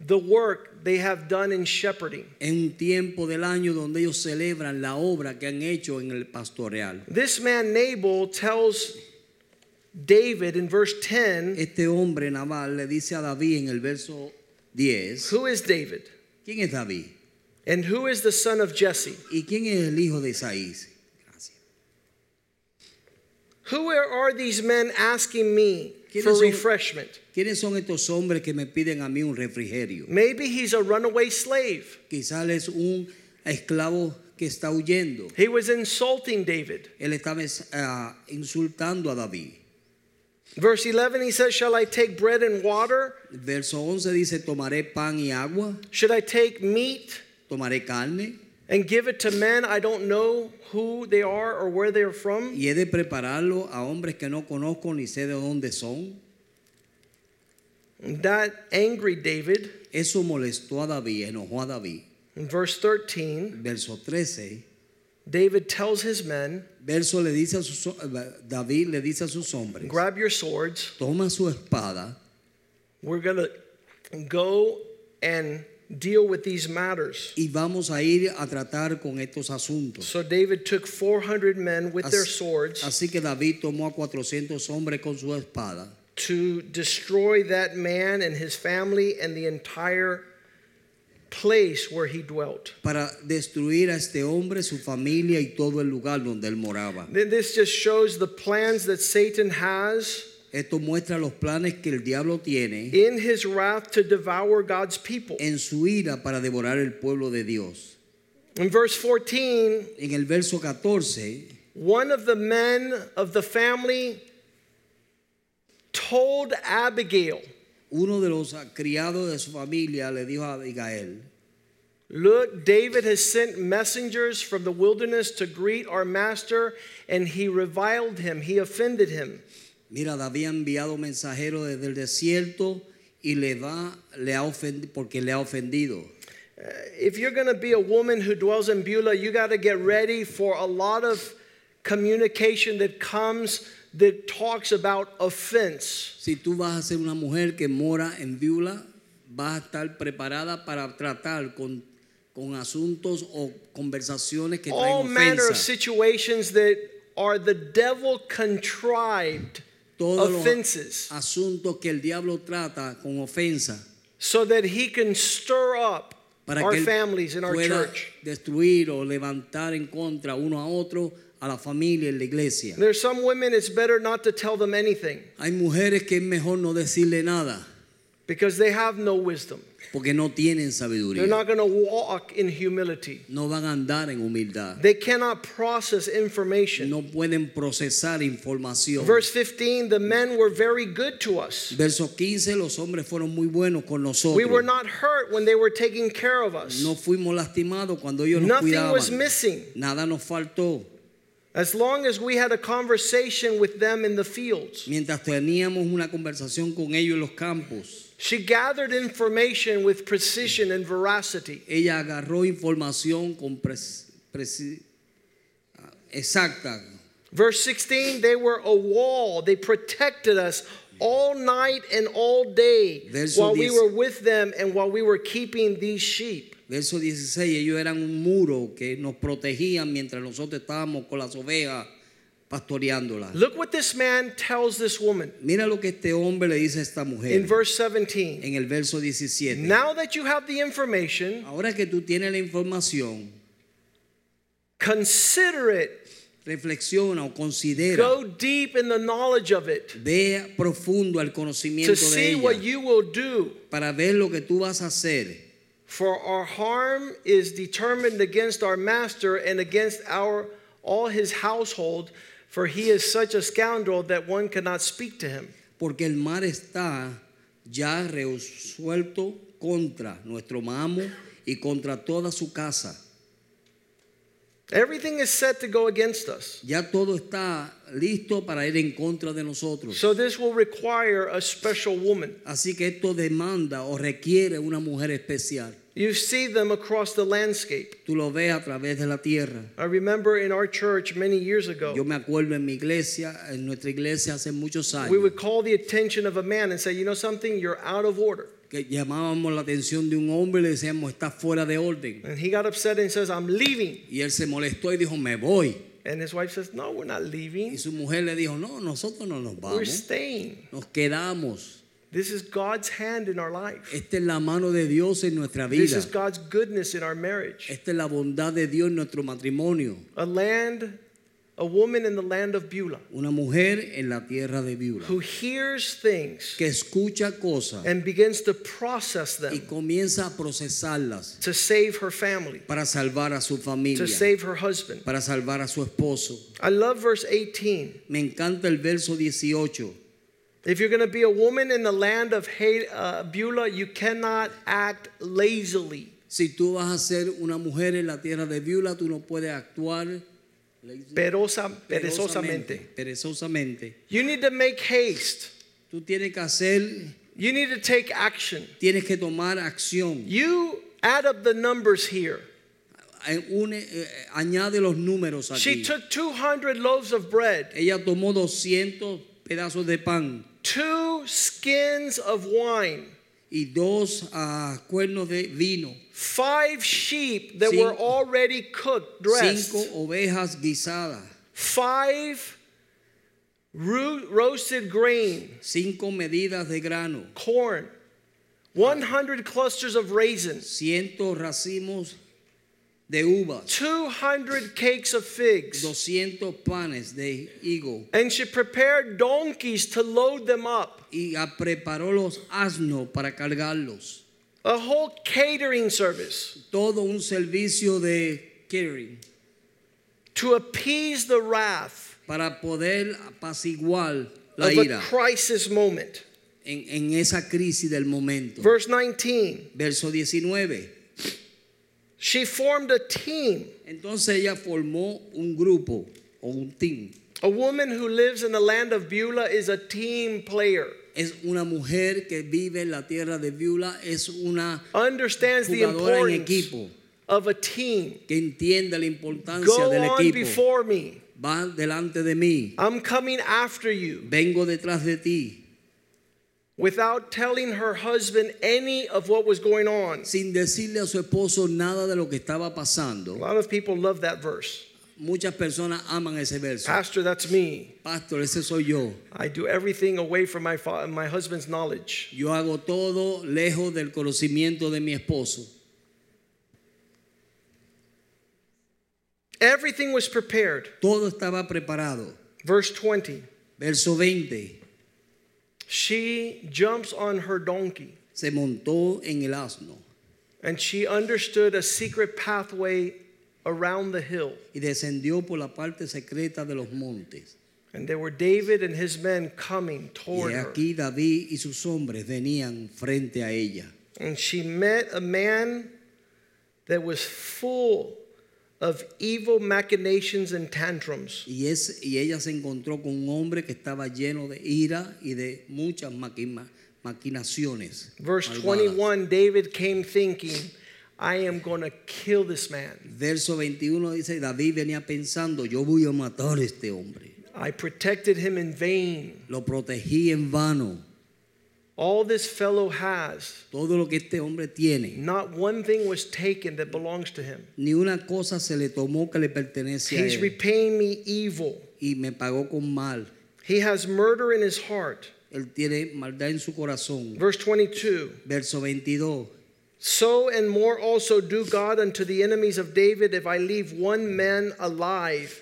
the work they have done in shepherding. Es un tiempo del año donde ellos celebran la obra que han hecho en el pastoreal. This man Nabal tells David in verse 10 Este hombre Nabal le dice a David en el verso 10, Who is David? ¿quién es David? And who is the son of Jesse? ¿Y quién es el hijo de Isaí? Gracias. Who are these men asking me ¿Quiénes for son- refreshment? ¿Quiénes son estos hombres que me piden a mí un refrigerio? Maybe he's a runaway slave. Quizás es un esclavo que está huyendo. He was insulting David. Él estaba ah, insultando a David. Verse 11, he says, Shall I take bread and water? Verso 11 dice, tomaré pan y agua, Should I take meat tomaré carne and give it to men I don't know who they are or where they're from? y he de prepararlo a hombres que no conozco ni sé de dónde son. That angry David. Eso molestó a David, enojó a David. In verse 13, Verso 13, David tells his men, verso le dice a sus, eh, David le dice a sus hombres, Grab your swords. toma su espada We're going to go and deal with these matters. y vamos a ir a tratar con estos asuntos. So David took 400 men with their swords así que David tomó a 400 hombres con su espada to destroy that man and his family and the entire place where he dwelt. para destruir a este hombre, su familia y todo el lugar donde él moraba. Then This just shows the plans that Satan has Esto muestra los planes que el diablo tiene in his wrath to devour God's people. en su ira para devorar el pueblo de Dios. In verse 14, En el verso 14, one of the men of the family told Abigail, uno de los criados de su familia le dijo a Abigail, Look, David has sent messengers from the wilderness to greet our master, and he reviled him, he offended him. Mira, David ha enviado mensajeros desde el desierto y le va, le ha ofendido, porque le ha ofendido. If you're going to be a woman who dwells in Beulah, you got to get ready for a lot of communication that comes that talks about offense. Si tú vas a ser una mujer que mora en Viula, vas a estar preparada para tratar con, con asuntos o conversaciones que All traen manner of ofensa. situations that are the devil contrived Todos los offenses asuntos que el diablo trata con ofensa so that he can stir up para our que él families in our pueda church. destruir o levantar en contra uno a otro a la familia en la iglesia. There's some women it's better not to tell them anything Hay mujeres que es mejor no decirle nada because they have no wisdom. Porque no tienen They're not going to walk in humility. No van a andar en humildad. They cannot process information. No pueden procesar información. Verse 15 the men were very good to us. Verso 15, los hombres fueron muy buenos con nosotros. We were not hurt when they were taking care of us. No fuimos lastimados cuando ellos nos Nothing was missing Nada nos faltó. as long as we had a conversation with them in the fields. Mientras teníamos una conversación con ellos en los campos, She gathered information with precision and veracity. ella agarró información con ah, exacta. Verse 16 they were a wall, they protected us all night and all day Verso while we were with them and while we were keeping these sheep. Verso 16, ellos eran un muro que nos protegían mientras nosotros estábamos con las ovejas pastoreándolas. Look what this man tells this woman Mira lo que este hombre le dice a esta mujer in verse 17. en el verso 17. Now that you have the information, Ahora que tú tienes la información, consider it reflexiona o considera, Go deep in the knowledge of it ve profundo al conocimiento to de see what you will do. para ver lo que tú vas a hacer. For our harm is determined against our master and against our all his household, for he is such a scoundrel that one cannot speak to him. Porque el mar está ya resuelto contra nuestro amo y contra toda su casa. Everything is set to go against us. Ya todo está listo para ir en contra de nosotros. So this will require a special woman. Así que esto demanda o requiere una mujer especial. You see them across the landscape. Tú lo ves a través de la tierra. I remember in our church many years ago. Yo me acuerdo en mi iglesia, en nuestra iglesia hace muchos años. we would call the attention of a man and say, You know something? You're out of order. que llamábamos la atención de un hombre y le decíamos, está fuera de orden. And he got upset and says, I'm leaving. Y él se molestó y dijo, me voy. And his wife says, No, we're not leaving. Y su mujer le dijo, no, nosotros no nos vamos. We're staying. nos quedamos. This is God's hand in our life. Esta es la mano de Dios en nuestra vida. This is God's goodness in our marriage. Esta es la bondad de Dios en nuestro matrimonio. A land, a woman in the land of Beulah Una mujer en la tierra de Beulah who hears things que escucha cosas and begins to process y them comienza a procesarlas to save her family, para salvar a su familia, to save her husband. para salvar a su esposo. I love verse 18. Me encanta el verso 18. If you're going to be a woman in the land of Ha- uh, Beulah, you cannot act lazily. Si tú vas a ser una mujer en la tierra de Beulah, tú no puedes actuar Perosa, perezosamente. perezosamente. You need to make haste. Tú tienes que hacer, You need to take action. tienes que tomar acción. You add up the numbers here. Eh, une- eh, añade los números aquí. She took 200 loaves of bread, Ella tomó 200 pedazos de pan two skins of wine, y dos ah, cuernos de vino, five sheep that Cinco. were already cooked, dressed, cinco ovejas guisadas, five ro- roasted grain, cinco medidas de grano, corn, 100 clusters of raisins, cientos racimos de uvas, 200 cakes of figs. 200 panes de higo. And she prepared donkeys to load them up. y preparó los asnos para cargarlos. A whole catering service Todo un servicio de catering to appease the wrath para poder apaciguar la of a crisis moment. en, en esa crisis del momento. Verse 19 Verso 19. She formed a team. Entonces ella formó un grupo o un team. A woman who lives in the land of Beulah is a team player, Es una mujer que vive en la tierra de Beulah, es una understands the en importance equipo of a team. que entiende la importancia Go del on before me. Va delante de mí, I'm coming after you. vengo detrás de ti. Without telling her husband any of what was going on. sin decirle a su esposo nada de lo que estaba pasando. A lot of people love that verse. Muchas personas aman ese verso. Pastor, that's me. Pastor, ese soy yo. I do everything away from my fa- my husband's knowledge. Yo hago todo lejos del conocimiento de mi esposo. Everything was prepared. Todo estaba preparado. Verse 20. Verso 20. She jumps on her donkey Se montó en el asno and she understood a secret pathway around the hill. y descendió por la parte secreta de los montes. And there were David and his men coming Y toward her. aquí David y sus hombres venían frente a ella. And she met a man that was full of evil machinations and tantrums. Y, es, y ella se encontró con un hombre que estaba lleno de ira y de muchas maquina- maquinaciones. Verse malvadas. 21 David came thinking, I am going to kill this man. Verso 21 dice, David venía pensando, yo voy a matar a este hombre. I protected him in vain. Lo protegí en vano. All this fellow has, Todo lo que este hombre tiene, not one thing was taken that belongs to him. ni una cosa se le tomó que le pertenece a He's él. repaying me evil. Y me pagó con mal. He has murder in his heart. Él tiene maldad en su corazón. Verse 22 Verso 22. So and more also do God unto the enemies of David if I leave one man alive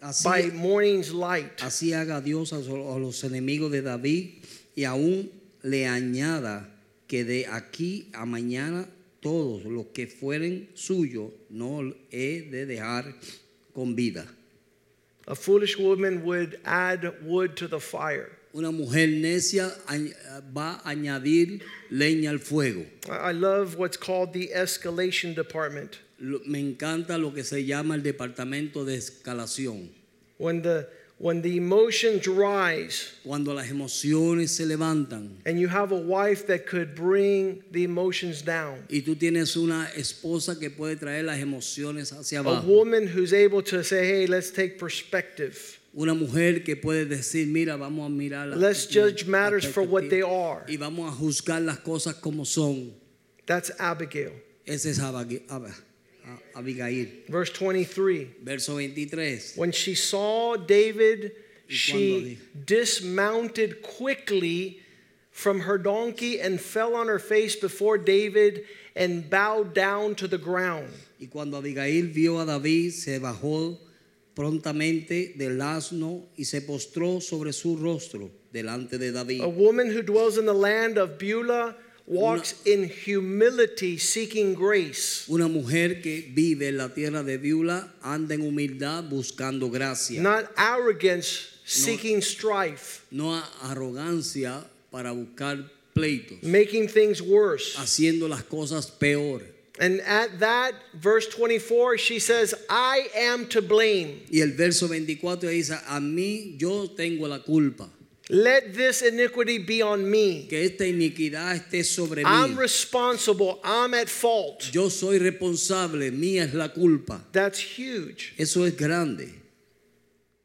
Así, by morning's light. así haga Dios a, a los enemigos de David y aún le añada que de aquí a mañana todos los que fueren suyos no he de dejar con vida. A foolish woman would add wood to the fire. Una mujer necia va a añadir leña al fuego. I love what's called the escalation department. Me encanta lo que se llama el departamento de escalación. When the when the emotions rise Cuando las emociones se levantan and you have a wife that could bring the emotions down. y tú tienes una esposa que puede traer las emociones hacia A abajo. woman who's able to say, "Hey, let's take perspective. Una mujer que puede decir, mira, vamos a mirar la- Let's judge matters for what they are." y vamos a juzgar las cosas como son. That's Abigail. Ese es Abagi- Ab- a- Ah, Abigail. Verse 23. Verso 23. When she saw David, she dismounted quickly from her donkey and fell on her face before David and bowed down to the ground. Y cuando Abigail vio a David, se bajó prontamente del asno y se postró sobre su rostro delante de David. A woman who dwells in the land of Beulah walks in humility, seeking grace. Una mujer que vive en la tierra de Beulah anda en humildad buscando gracia, Not arrogance, seeking strife, no arrogancia para buscar pleitos, making things worse. haciendo las cosas peor. And at that, verse 24, she says, I am to blame. Y el verso 24 dice, a mí yo tengo la culpa, Let this iniquity be on me. que esta iniquidad esté sobre I'm mí. responsible. I'm at fault. Yo soy responsable, mía es la culpa. That's huge. Eso es grande,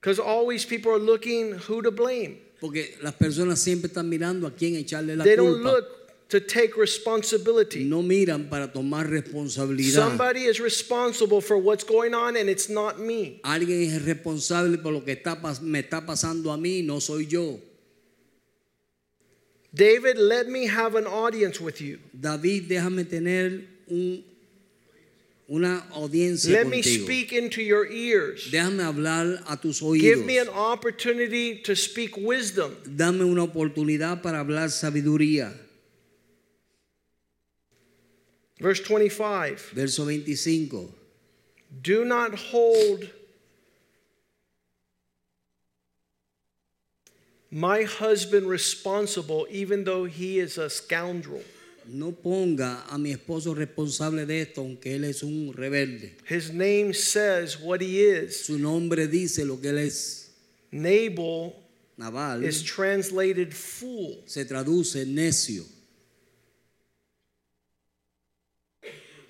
Because always people are looking who to blame. porque las personas siempre están mirando a quién echarle la They don't culpa. look to take responsibility. No miran para tomar responsabilidad. Somebody is responsible for what's going on, and it's not me. Alguien es responsable por lo que está, pas- me está pasando a mí, no soy yo. David, let me have an audience with you. David, déjame tener un, una audiencia Let me contigo. speak into your ears. Déjame hablar a tus oídos. Give me an opportunity to speak wisdom. Dame una oportunidad para hablar sabiduría. Verse 25 Verso 25. Do not hold my husband responsible, even though he is a scoundrel. No ponga a mi esposo responsable de esto, aunque él es un rebelde. His name says what he is. Su nombre dice lo que él es. Nabal Naval is translated fool. se traduce necio.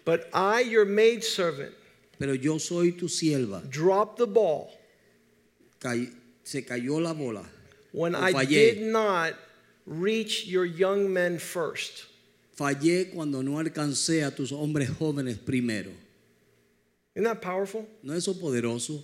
But I, your maidservant, Pero yo soy tu sierva. dropped the ball Cay- se cayó la bola. When O I fallé. did not reach your young men first. Fallé cuando no alcancé a tus hombres jóvenes primero. Isn't that powerful? ¿No es eso poderoso?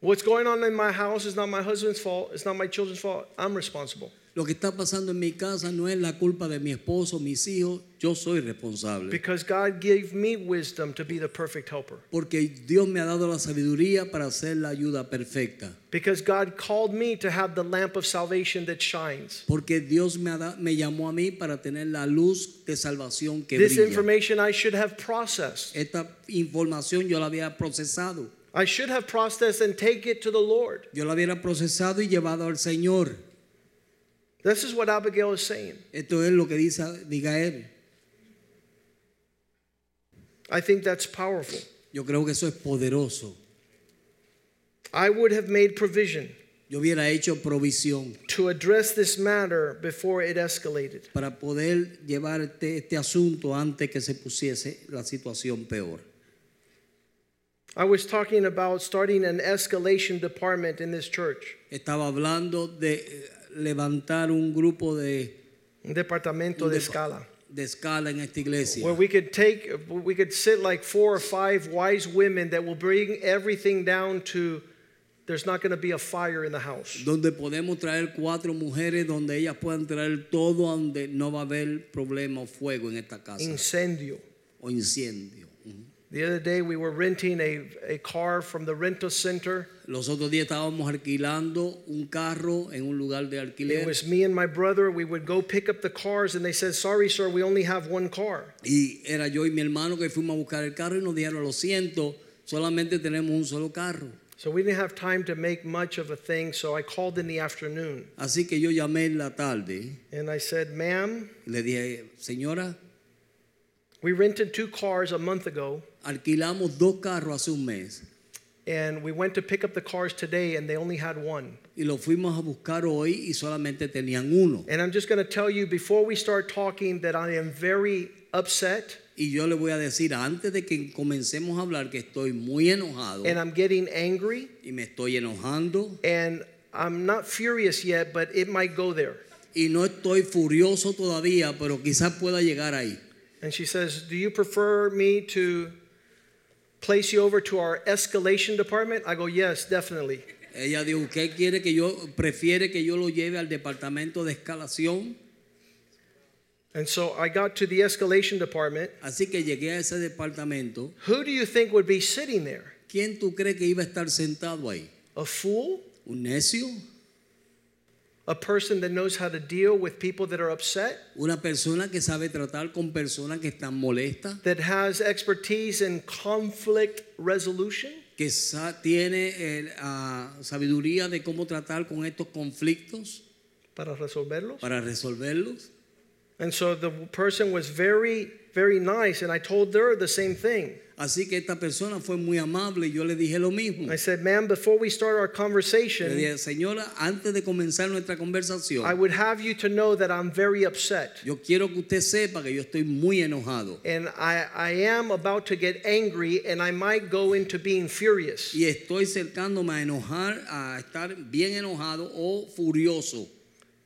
What's going on in my house is not my husband's fault. It's not my children's fault. I'm responsible. Lo que está pasando en mi casa no es la culpa de mi esposo, mis hijos. Yo soy responsable. Because God gave me wisdom to be the perfect helper. Porque Dios me ha dado la sabiduría para hacer la ayuda perfecta. Because God called me to have the lamp of salvation that shines. Porque Dios me, ha da- me llamó a mí para tener la luz de salvación que This brilla. information I should have processed. Esta información yo la había procesado. I should have processed and take it to the Lord. Yo la hubiera procesado y llevado al Señor. This is what Abigail is saying. Esto es lo que dice Abigail. I think that's powerful. Yo creo que eso es poderoso. I would have made provision Yo hubiera hecho provisión to address this matter before it escalated. para poder llevar este, este asunto antes que se pusiese la situación peor. I was talking about starting an escalation department in this church, Estaba hablando de levantar un grupo de, un departamento Un de depa- escala, de escala en esta iglesia. where we could take, we could sit like four or five wise women that will bring everything down to there's not going to be a fire in the house. donde podemos traer cuatro mujeres donde ellas puedan traer todo donde no va a haber problema o fuego en esta casa Incendio. o incendio. The other day we were renting a, a car from the rental center. Los otros días estábamos alquilando un carro en un lugar de It alquiler was me and my brother. We would go pick up the cars, and they said, Sorry, sir, we only have one car. y era yo y mi hermano que fuimos a buscar el carro y nos dijeron, lo siento, solamente tenemos un solo carro. So we didn't have time to make much of a thing, so I called in the afternoon. Así que yo llamé en la tarde And I said, Ma'am, le dije, señora, we rented two cars a month ago, alquilamos dos carros hace un mes and we went to pick up the cars today, and they only had one. y lo fuimos a buscar hoy y solamente tenían uno. And I'm just going to tell you before we start talking that I am very upset Y yo le voy a decir antes de que comencemos a hablar que estoy muy enojado and I'm getting angry, y me estoy enojando and I'm not furious yet, but it might go there. y no estoy furioso todavía, pero quizás pueda llegar ahí. And she says, Do you prefer me to place you over to our escalation department? I go, Yes, definitely. Ella dijo, ¿usted quiere que yo, prefiere que yo lo lleve al departamento de escalación? And so I got to the escalation department. Así que llegué a ese departamento. Who do you think would be sitting there? ¿Quién tú crees que iba a estar sentado ahí? A fool? ¿Un necio? A person that knows how to deal with people that are upset? ¿Una persona que sabe tratar con personas que están molestas? That has expertise in conflict resolution? ¿Que sa- tiene eh, ah, sabiduría de cómo tratar con estos conflictos Para resolverlos? para resolverlos? And so the person was very, very nice, and I told her the same thing. Así que esta persona fue muy amable y yo le dije lo mismo. I said, Ma'am, before we start our Le conversation, dije, señora, antes de comenzar nuestra conversación, I would have you to know that I'm very upset. yo quiero que usted sepa que yo estoy muy enojado. And I, I am about to get angry, and I might go into being furious. Y estoy cercándome a enojar, a estar bien enojado o furioso.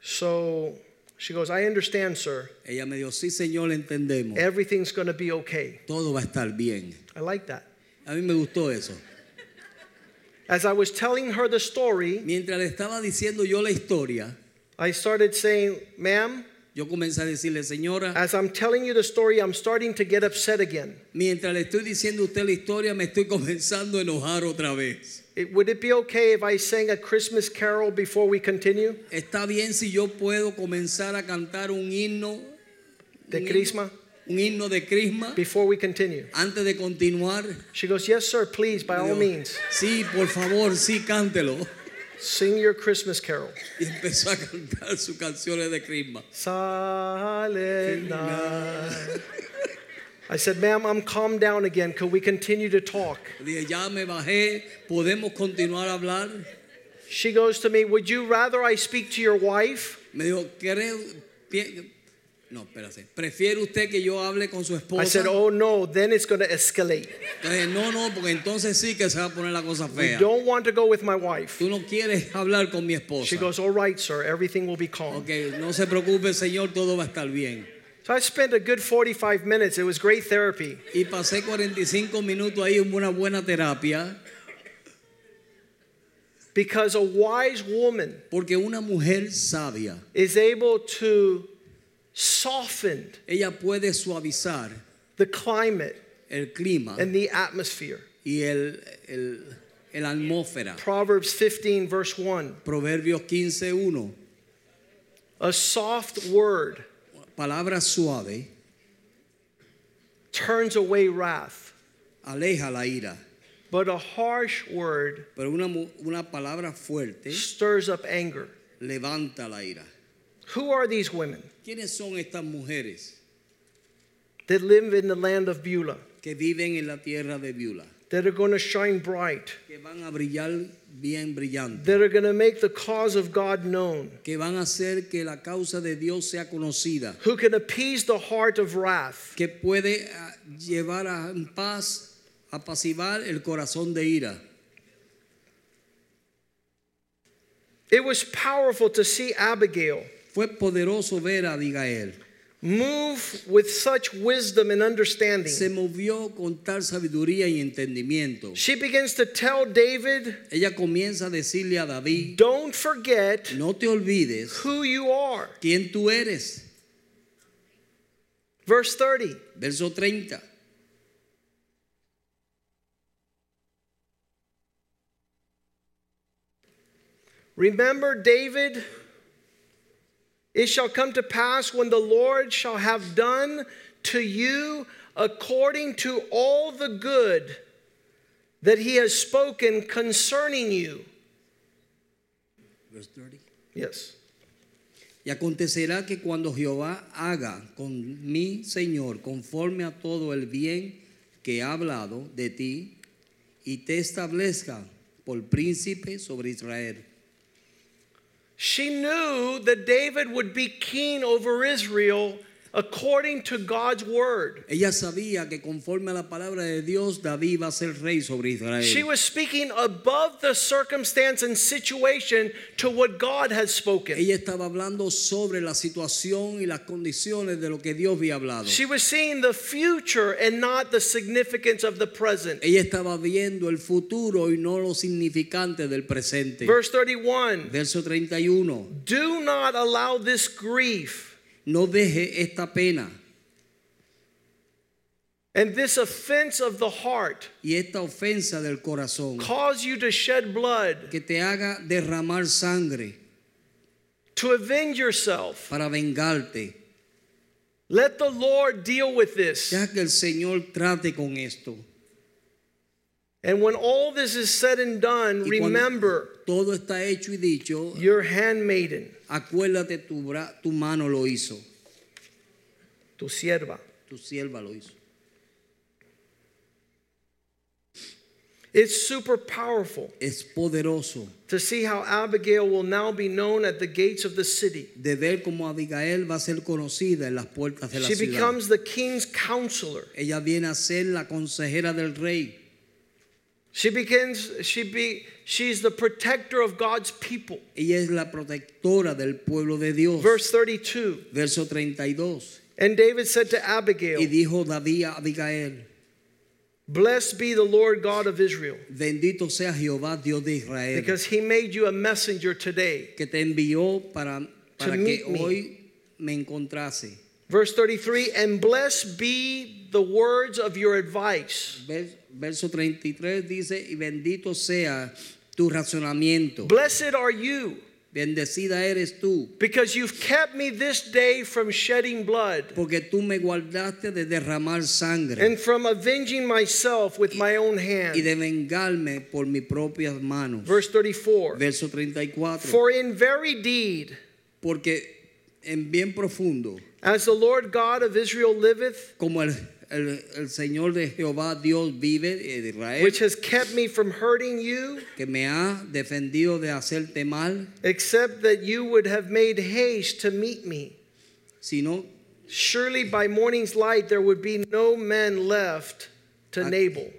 So she goes, I understand, sir. Ella me dijo, sí señor, entendemos. Everything's going to be okay. Todo va a estar bien. I like that. A mí me gustó eso. As I was telling her the story, Mientras le estaba diciendo yo la historia, I started saying, Ma'am, yo comencé a decirle, señora, as I'm telling you the story, I'm starting to get upset again. mientras le estoy diciendo usted la historia, me estoy comenzando a enojar otra vez. It- would it be okay if I sang a Christmas carol before we continue? ¿Está bien si yo puedo comenzar a cantar un himno? De un himno- Crisma? Un himno de Crisma Before we continue. antes de continuar. She goes, Yes, sir, please, by all means, Sí, por favor, sí, cántelo. sing your Christmas carol. Y empezó a cantar sus canciones de Crisma. Silent night. I said, Ma'am, I'm calmed down again. Could we continue to talk? Dije, ya me bajé, podemos continuar a hablar. She goes to me, Would you rather I speak to your wife? Me dijo, ¿cree, no, espérate, ¿prefiere usted que yo hable con su esposa? I said, Oh no, then it's going to escalate. Entonces, no, no, porque entonces sí que se va a poner la cosa fea. don't want to go with my wife. Tú no quieres hablar con mi esposa. She goes, All right, sir, everything will be calm. Ok, no se preocupe, Señor, todo va a estar bien. So I spent a good 45 minutes. It was great therapy. Y pasé 45 minutos ahí una buena terapia, Because a wise woman porque una mujer sabia, is able to soften ella puede suavizar the climate el clima and the atmosphere. y el, el, el atmósfera. Proverbs 15, verse 1. Proverbios 15.1, A soft word palabra suave turns away wrath, aleja la ira, but a harsh word pero una, una palabra fuerte stirs up anger. levanta la ira. Who are these women ¿Quiénes son estas mujeres that live in the land of Beulah, que viven en la tierra de Beulah? that are going to shine bright, Que van a brillar bien brillante, that are going to make the cause of God known, que van a hacer que la causa de Dios sea conocida, who can appease the heart of wrath? que puede ah, llevar a paz, apaciguar el corazón de ira. It was powerful to see Abigail Fue poderoso ver a Abigail move with such wisdom and understanding. Se movió con tal sabiduría y entendimiento. She begins to tell David, Ella comienza a decirle a David, don't forget no te olvides who you are. Quién tú eres. Verse 30. Verso 30. Remember David it shall come to pass when the Lord shall have done to you according to all the good that he has spoken concerning you. Verse 30. Yes. Y acontecerá que cuando Jehová haga con mi Señor conforme a todo el bien que ha hablado de ti y te establezca por príncipe sobre Israel. She knew that David would be king over Israel according to God's word. Ella sabía que conforme a la palabra de Dios, David va a ser rey sobre Israel. She was speaking above the circumstance and situation to what God has spoken. Ella estaba hablando sobre la situación y las condiciones de lo que Dios había hablado. She was seeing the future and not the significance of the present. Ella estaba viendo el futuro y no lo significante del presente. Verse 31 Verso 31. Do not allow this grief No deje esta pena and this offense of the heart y esta ofensa del corazón cause you to shed blood, que te haga derramar sangre to avenge yourself. para vengarte. Let the Lord deal with this. Deja que el Señor trate con esto. And when all this is said and done, remember todo está hecho y dicho, your handmaiden, acuérdate tu, bra- tu mano lo hizo, tu sierva. tu sierva lo hizo. It's super powerful Es poderoso to see how Abigail will now be known at the gates of the city. de ver cómo Abigail va a ser conocida en las puertas de la She ciudad. becomes the king's counselor. Ella viene a ser la consejera del rey. She begins, she be, she's the protector of God's people. Ella es la protectora del pueblo de Dios. Verse 32. Verso 32. And David said to Y Abigail, dijo David a Abigail, Blessed be the Lord God of Israel, bendito sea Jehová Dios de Israel, because he made you a messenger today. que te envió para, para que meet me. me encontrase. Verse 33 And blessed be the words of your advice. Vers- Verso 33 dice, y bendito sea tu razonamiento. Blessed are you, Bendecida eres tú, because you've kept me this day from shedding blood porque tú me guardaste de derramar sangre and from avenging myself with my own y hand. de vengarme por mis propias manos. Verse 34 Verso 34. For in very deed, Porque en bien profundo, as the Lord God of Israel liveth, como el, el- el Señor de Jehová Dios vive eh, de Israel, which has kept me from hurting you, que me ha defendido de hacerte mal, except that you would have made haste to meet me. sino Surely by morning's light there would be no men left to Nabal.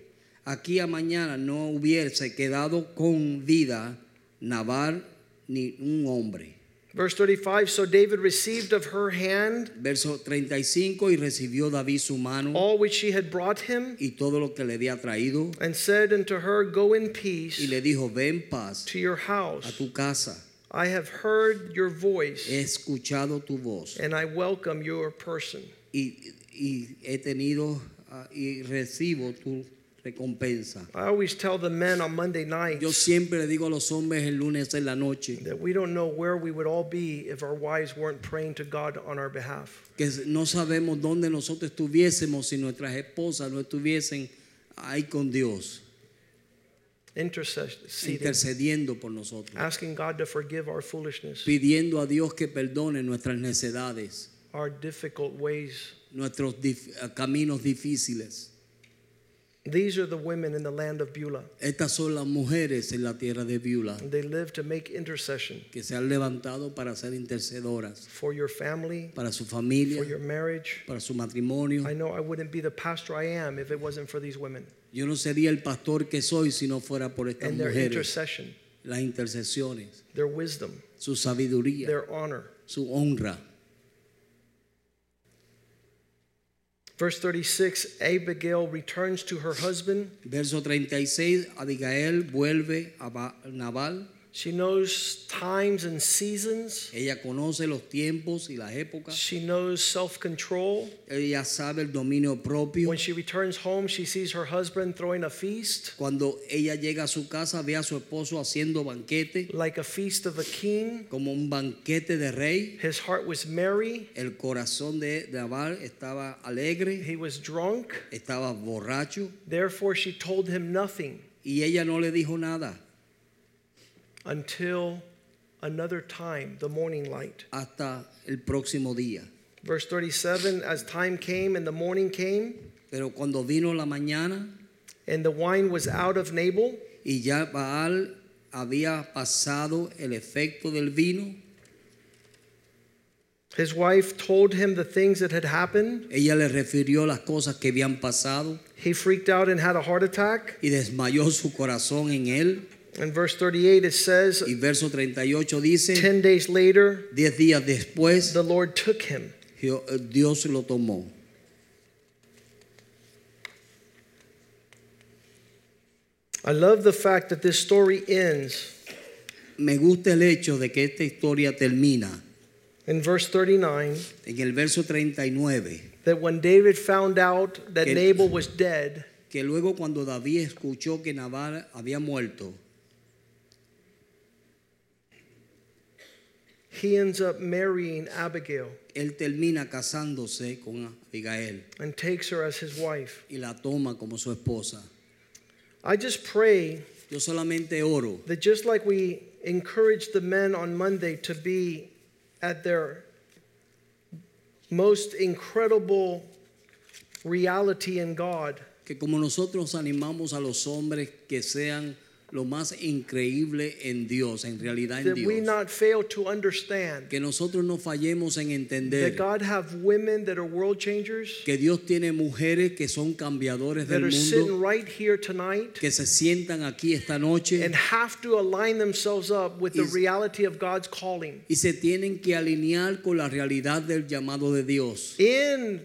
aquí a mañana no hubiese quedado con vida Nabal ni un hombre. Verse 35 So David received of her hand Verso 35, y recibió David su mano all which she had brought him, y todo lo que le había traído, and said unto her, Go in peace y le dijo, ven en paz to your a tu casa, I have heard your voice, he escuchado tu voz and I welcome your person. y, y he tenido ah, y recibo tu recompensa. I always tell the men on Monday nights Yo siempre le digo a los hombres el lunes en la noche that we don't know where we would all be if our wives weren't praying to God on our behalf. que no sabemos dónde nosotros estuviésemos si nuestras esposas no estuviesen ahí con Dios, intercediendo por nosotros, asking God to forgive our foolishness, pidiendo a Dios que perdone nuestras necedades, our difficult ways. nuestros dif- caminos difíciles. These are the women in the land of Beulah. Estas son las mujeres en la tierra de Beulah They live to make intercession que se han levantado para ser intercedoras for your family, para su familia. for your marriage. para su matrimonio. I know I wouldn't be the pastor I am if it wasn't for these women Yo no sería el pastor que soy si no fuera por estas and their mujeres, intercession, las intercesiones, their wisdom, su sabiduría, their honor. su honra. Verse 36 Abigail returns to her husband. Verso 36, Abigail vuelve a Ba- Nabal She knows times and seasons. Ella conoce los tiempos y las épocas. She knows self control. Ella sabe el dominio propio. When she returns home, she sees her husband throwing a feast, Cuando ella llega a su casa, ve a su esposo haciendo banquete, like a feast of a king. como un banquete de rey. His heart was merry. El corazón de Nabal estaba alegre, He was drunk. estaba borracho Therefore, she told him nothing y ella no le dijo nada until another time, the morning light. hasta el próximo día. Verse 37 As time came and the morning came, Pero cuando vino la mañana and the wine was out of Nabal, y ya Nabal había pasado el efecto del vino, his wife told him the things that had happened. ella le refirió las cosas que habían pasado He freaked out and had a heart attack. y desmayó su corazón en él. In verse 38, it says, Y verso 38 dice, 10 days later, diez días después, the Lord took him. Dio- eh, Dios lo tomó. I love the fact that this story ends Me gusta el hecho de que esta historia termina in verse 39 en el verso 39, that when David found out that Que- Nabal was dead, que luego cuando David escuchó que Nabal había muerto, he ends up marrying Abigail él termina casándose con Abigail and takes her as his wife. y la toma como su esposa. I just pray Yo solamente oro that just like we encouraged the men on Monday to be at their most incredible reality in God, que como nosotros animamos a los hombres que sean lo más increíble en Dios, en realidad en that we Dios, not fail to understand que nosotros no fallemos en that entender God have women that are world changers que Dios tiene mujeres que son cambiadores that del are sitting mundo, right here tonight que se sientan aquí esta noche and have to align themselves up with the Is- reality of God's calling y se tienen que alinear con la realidad del llamado de Dios. in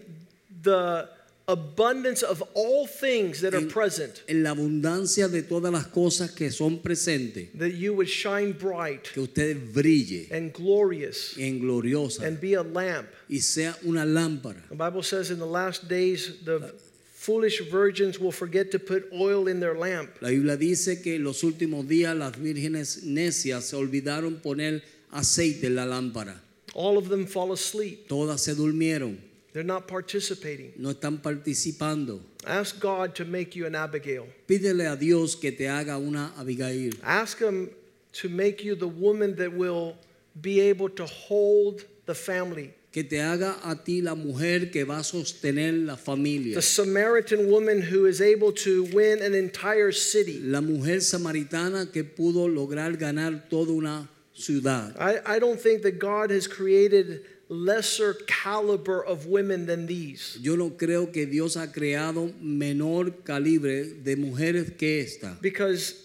the abundance of all things that are present. En la abundancia de todas las cosas que son presentes, that you would shine bright que usted brille and glorious en gloriosa and be a lamp. y sea una lámpara. the bible says in the last days the foolish virgins will forget to put oil in their lamp. La Biblia dice que en los últimos días las vírgenes necias se olvidaron poner aceite en la lámpara. all of them fall asleep. Todas se durmieron, they're not participating no están participando. ask god to make you an abigail Pídele a Dios que te haga una Abigail. ask him to make you the woman that will be able to hold the family Que te haga a ti la mujer que va a sostener la familia. the samaritan woman who is able to win an entire city La mujer samaritana que pudo lograr ganar toda una ciudad. I, I don't think that God has created lesser caliber of women than these. Yo no creo que Dios ha creado menor calibre de mujeres que esta, Because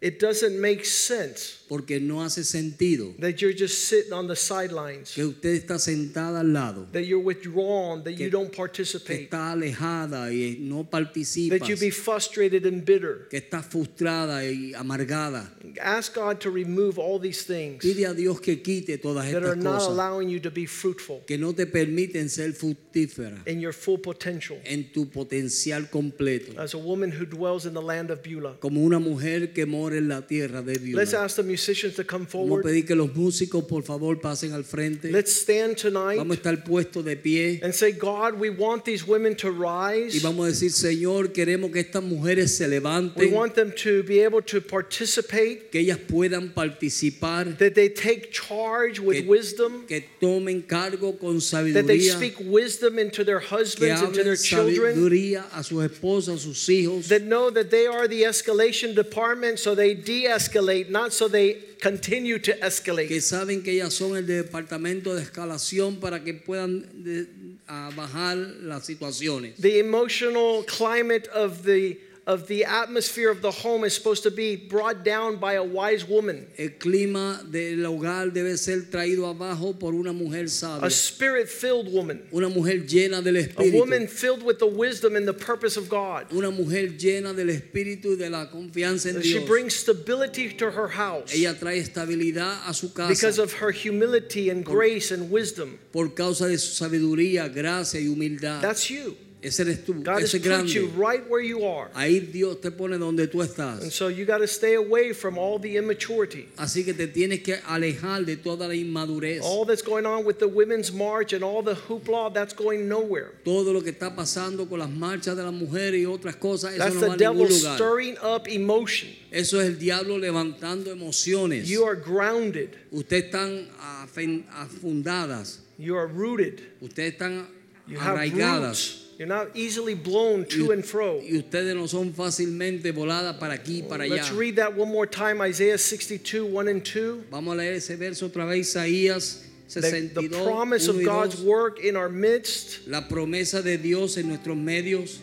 it doesn't make sense porque no hace sentido that you're just sitting on the sidelines, que usted está sentada al lado, that you're withdrawn, that you don't participate que está alejada y no participa, that you be frustrated and bitter. que está frustrada y amargada. Ask God to remove all these things Pide a Dios que quite todas that are not allowing you to be fruitful que no te permiten ser fructífera in your full potential en tu potencial completo, as a woman who dwells in the land of Beulah. como una mujer que mora en la tierra de Let's Beulah. ask the musicians to come Vamos a forward. pedir que los músicos por favor pasen al frente. Let's stand tonight Vamos a estar puestos de pie and say, God, we want these women to rise. y vamos a decir, Señor, queremos que estas mujeres se We levanten, want them to be able to participate, que ellas puedan participar, that they take charge with Que- wisdom, que tomen cargo con that they sabiduría, speak wisdom into their que husbands and to their hablen children, sabiduría a sus esposas, a sus hijos, that know that they are the escalation department, so they de escalate, not so they continue to que escalate. saben que ellas son el departamento de escalación para que puedan de- a bajar las situaciones. The emotional climate of the of the atmosphere of the home is supposed to be brought down by a wise woman, El clima del hogar debe ser traído abajo por una mujer sabia. a spirit filled woman, una mujer llena del espíritu. a woman filled with the wisdom and the purpose of God. una mujer llena del espíritu y de la confianza en Dios. She brings stability to her house Ella trae estabilidad a su casa. because of her humility and grace and wisdom. por causa de su sabiduría, gracia y humildad. That's you. Ese eres tú, God has ese es put you grande. right where you are. Ahí Dios te pone donde tú And estás. so you got to stay away from all the immaturity. Así que te tienes que alejar de toda la inmadurez. All that's going on with the women's march and all the hoopla, that's going nowhere. Todo lo que está pasando con las marchas de las mujeres y otras cosas, eso That's no the va a ningún lugar. stirring up emotion. Eso es el diablo levantando emociones. You are grounded. Ustedes están afen- afundadas, You are rooted. ustedes están You have arraigadas. You're not easily blown to and fro. y ustedes no son fácilmente voladas para aquí oh, para allá. Let's read that one more time Isaiah 62, 1 and 2. Vamos a leer ese verso otra vez, Isaías The, 62, the promise of God's work in our midst. La promesa de Dios en nuestros medios.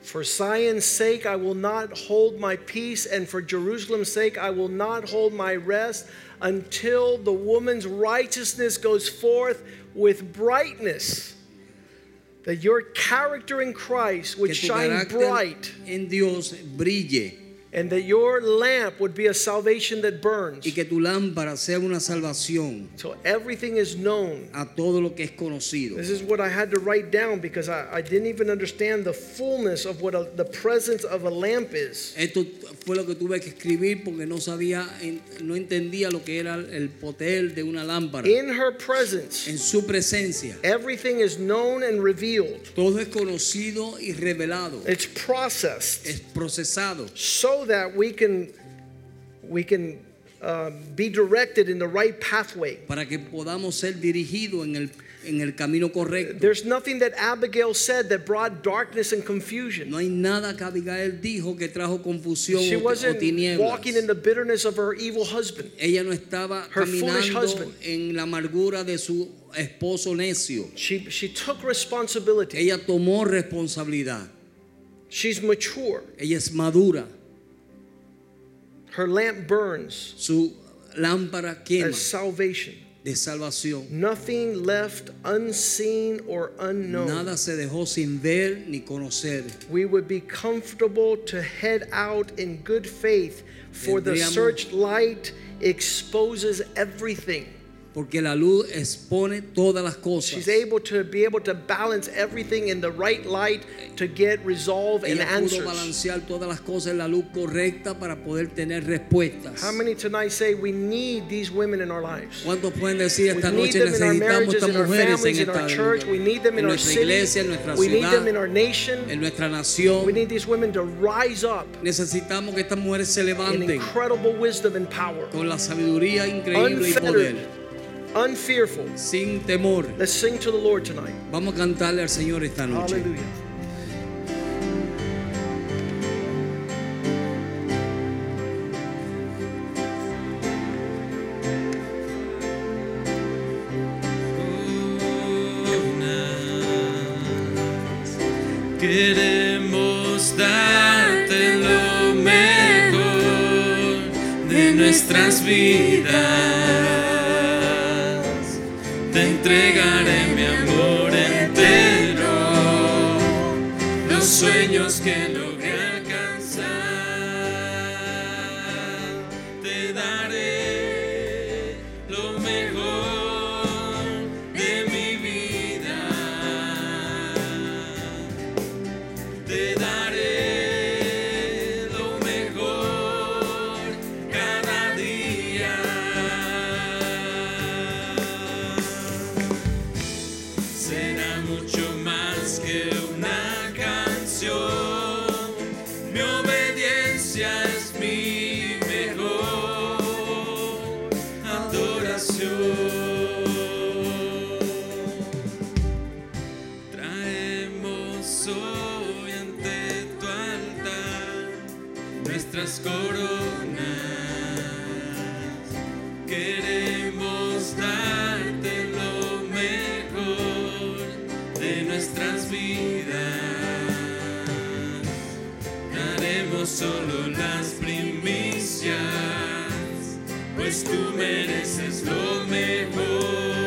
For Zion's sake, I will not hold my peace, and for Jerusalem's sake, I will not hold my rest until the woman's righteousness goes forth with brightness. That your character in Christ would shine bright, en Dios brille and that your lamp would be a salvation that burns. y que tu lámpara sea una salvación So everything is known. a todo lo que es conocido. This is what I had to write down because I, I didn't even understand the fullness of what a, the presence of a lamp is. Esto fue lo que tuve que escribir porque no sabía, no entendía lo que era el poder de una lámpara. In her presence, En su presencia, everything is known and revealed. todo es conocido y revelado, It's processed es procesado so that we can we can uh, be directed in the right pathway. para que podamos ser dirigidos en el, en el camino correcto. There's nothing that Abigail said that brought darkness and confusion. No hay nada que Abigail dijo que trajo confusión She o, o wasn't tinieblas. walking in the bitterness of her evil husband. Ella no estaba Her foolish caminando husband. en la amargura de su esposo necio. She she took responsibility. Ella tomó responsabilidad. She's mature. Ella es madura. Her lamp burns Su lámpara quema as salvation. de salvación. Nothing left unseen or unknown. Nada se dejó sin ver ni conocer. we would be comfortable to head out in good faith, for the searchlight exposes everything. Porque la luz expone todas las cosas. She's able to be able to balance everything in the right light to get resolve and pudo balancear todas las cosas en la luz correcta para poder tener respuestas. How many tonight say we need these women in our lives? ¿Cuántos pueden decir esta noche necesitamos estas mujeres en families, esta our church. We need them in en our nuestra iglesia, en nuestra We need them in our nation. en nuestra nación? We need these women to rise up Necesitamos que estas mujeres se in levanten incredible wisdom and power, con la sabiduría increíble y poder, unfearful. sin temor. Let's sing to the Lord tonight. Vamos a cantarle al Señor esta noche. Hallelujah. Queremos darte lo mejor de nuestras vidas. Entregaré vidas. damos solo las primicias, pues tú mereces lo mejor.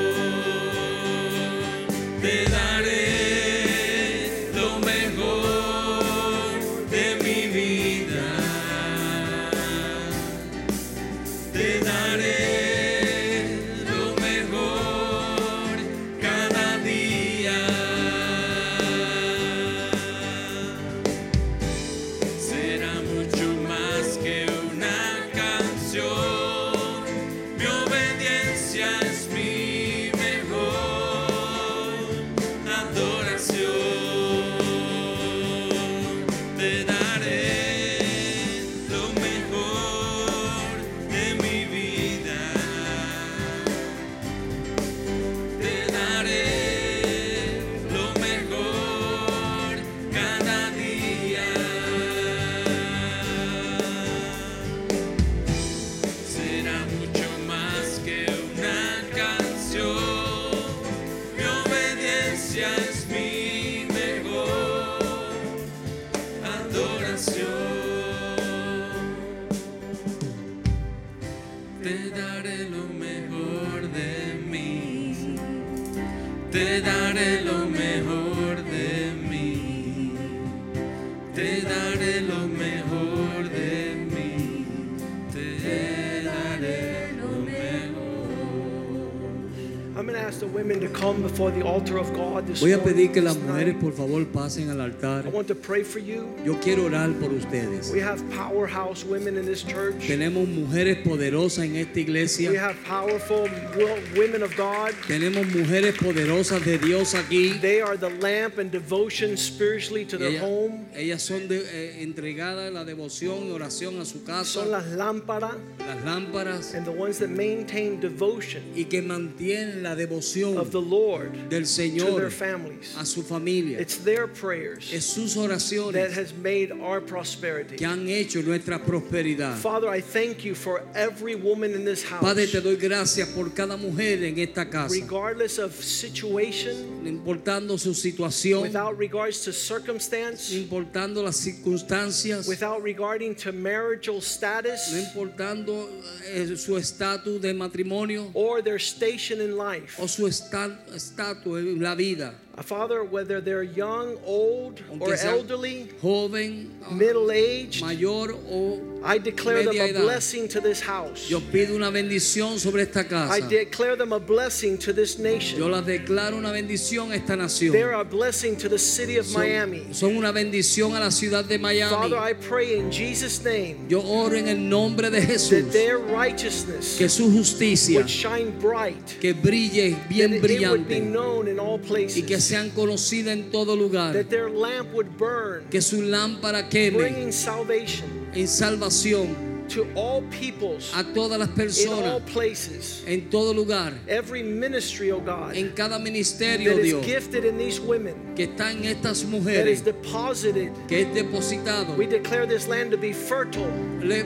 Voy a pedir que las this mujeres por favor pasen al altar. I want to pray for you. Yo quiero orar por ustedes. We have powerhouse women in this church. Tenemos mujeres poderosas en esta iglesia. We have powerful wo- women of God. Tenemos mujeres poderosas de Dios aquí. They are the lamp and devotion spiritually to their Ellas, home. ellas son de- eh, entregadas a la devoción y oración a su casa, Son las lámparas las lámparas and the ones that maintain devotion y que mantienen la devoción of the Lord del to Señor their families. a su familia. It's their prayers Es sus that oraciones has made our prosperity. que han hecho nuestra prosperidad. Father, I thank you for every woman in this Padre, house, te doy gracias por cada mujer en esta casa, regardless of situation, no importando su situación, without regards to circumstance, no importando las circunstancias, without regarding to marital no status importando eh, su estatus de matrimonio or their station in life. o su esta- estatus en la vida, Father, whether they're young, old, or elderly, joven, middle aged, mayor o I declare them a edad. blessing to this house. yo pido una bendición sobre esta I declare them a blessing to this Yo nation. las declaro una bendición a esta nación. They're a blessing to the city of Miami. Son, son una bendición a la ciudad de Miami. Father, I pray in Jesus' name Yo oro en el nombre de that their righteousness que su justicia would shine bright, que brille that bien it would be known in all places, sean conocidas en todo lugar. that their lamp would burn, Que su lámpara queme bringing salvation en salvación to all peoples a todas las in all personas places. en todo lugar. Every ministry, oh God, En cada ministerio, that is Dios, gifted in these women, que está en estas that is mujeres, deposited. que es depositado. We declare this land to be fertile. Le-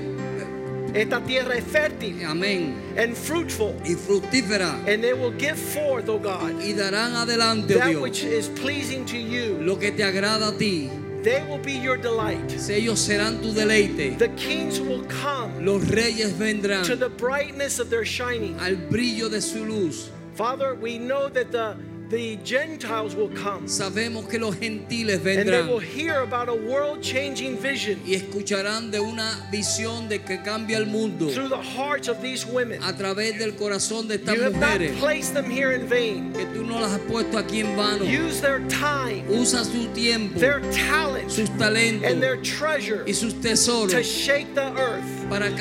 Esta tierra es fértil amén. and fruitful, Y fructífera. and they will give forth, oh God, Y darán adelante, oh that Dios, which is pleasing to you. lo que te agrada a ti. They will be your delight. Ellos serán tu deleite. The kings will come Los reyes vendrán. to the brightness of their shining. al brillo de su luz. Father, we know that the, the Gentiles will come Sabemos que los gentiles and they vendrán will hear about a world changing vision y escucharán de una visión de que cambia el mundo through the hearts of these women. a través del corazón de estas You have not mujeres placed them here in vain. que tú no las has puesto aquí en vano. Use their time, Usa su tiempo, their talent, sus and talentos their treasure y sus to tesoros shake the earth para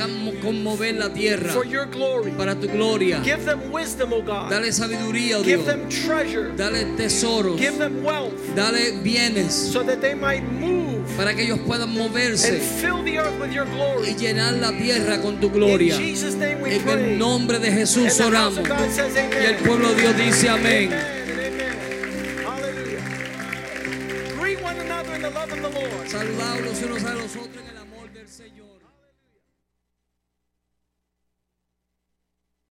conmover la tierra, for your glory. para tu gloria. Give them wisdom, O God. Dale sabiduría, oh Give Dios. them treasure. Dale tesoros. Give them wealth Dale bienes so that they might move para que ellos puedan and moverse fill the earth with your y glory. llenar la tierra con tu In gloria. Jesus' name we En pray. el nombre de And Jesús the house oramos. of God says Y el pueblo de Dios dice amén. And. Saludados los unos a los otros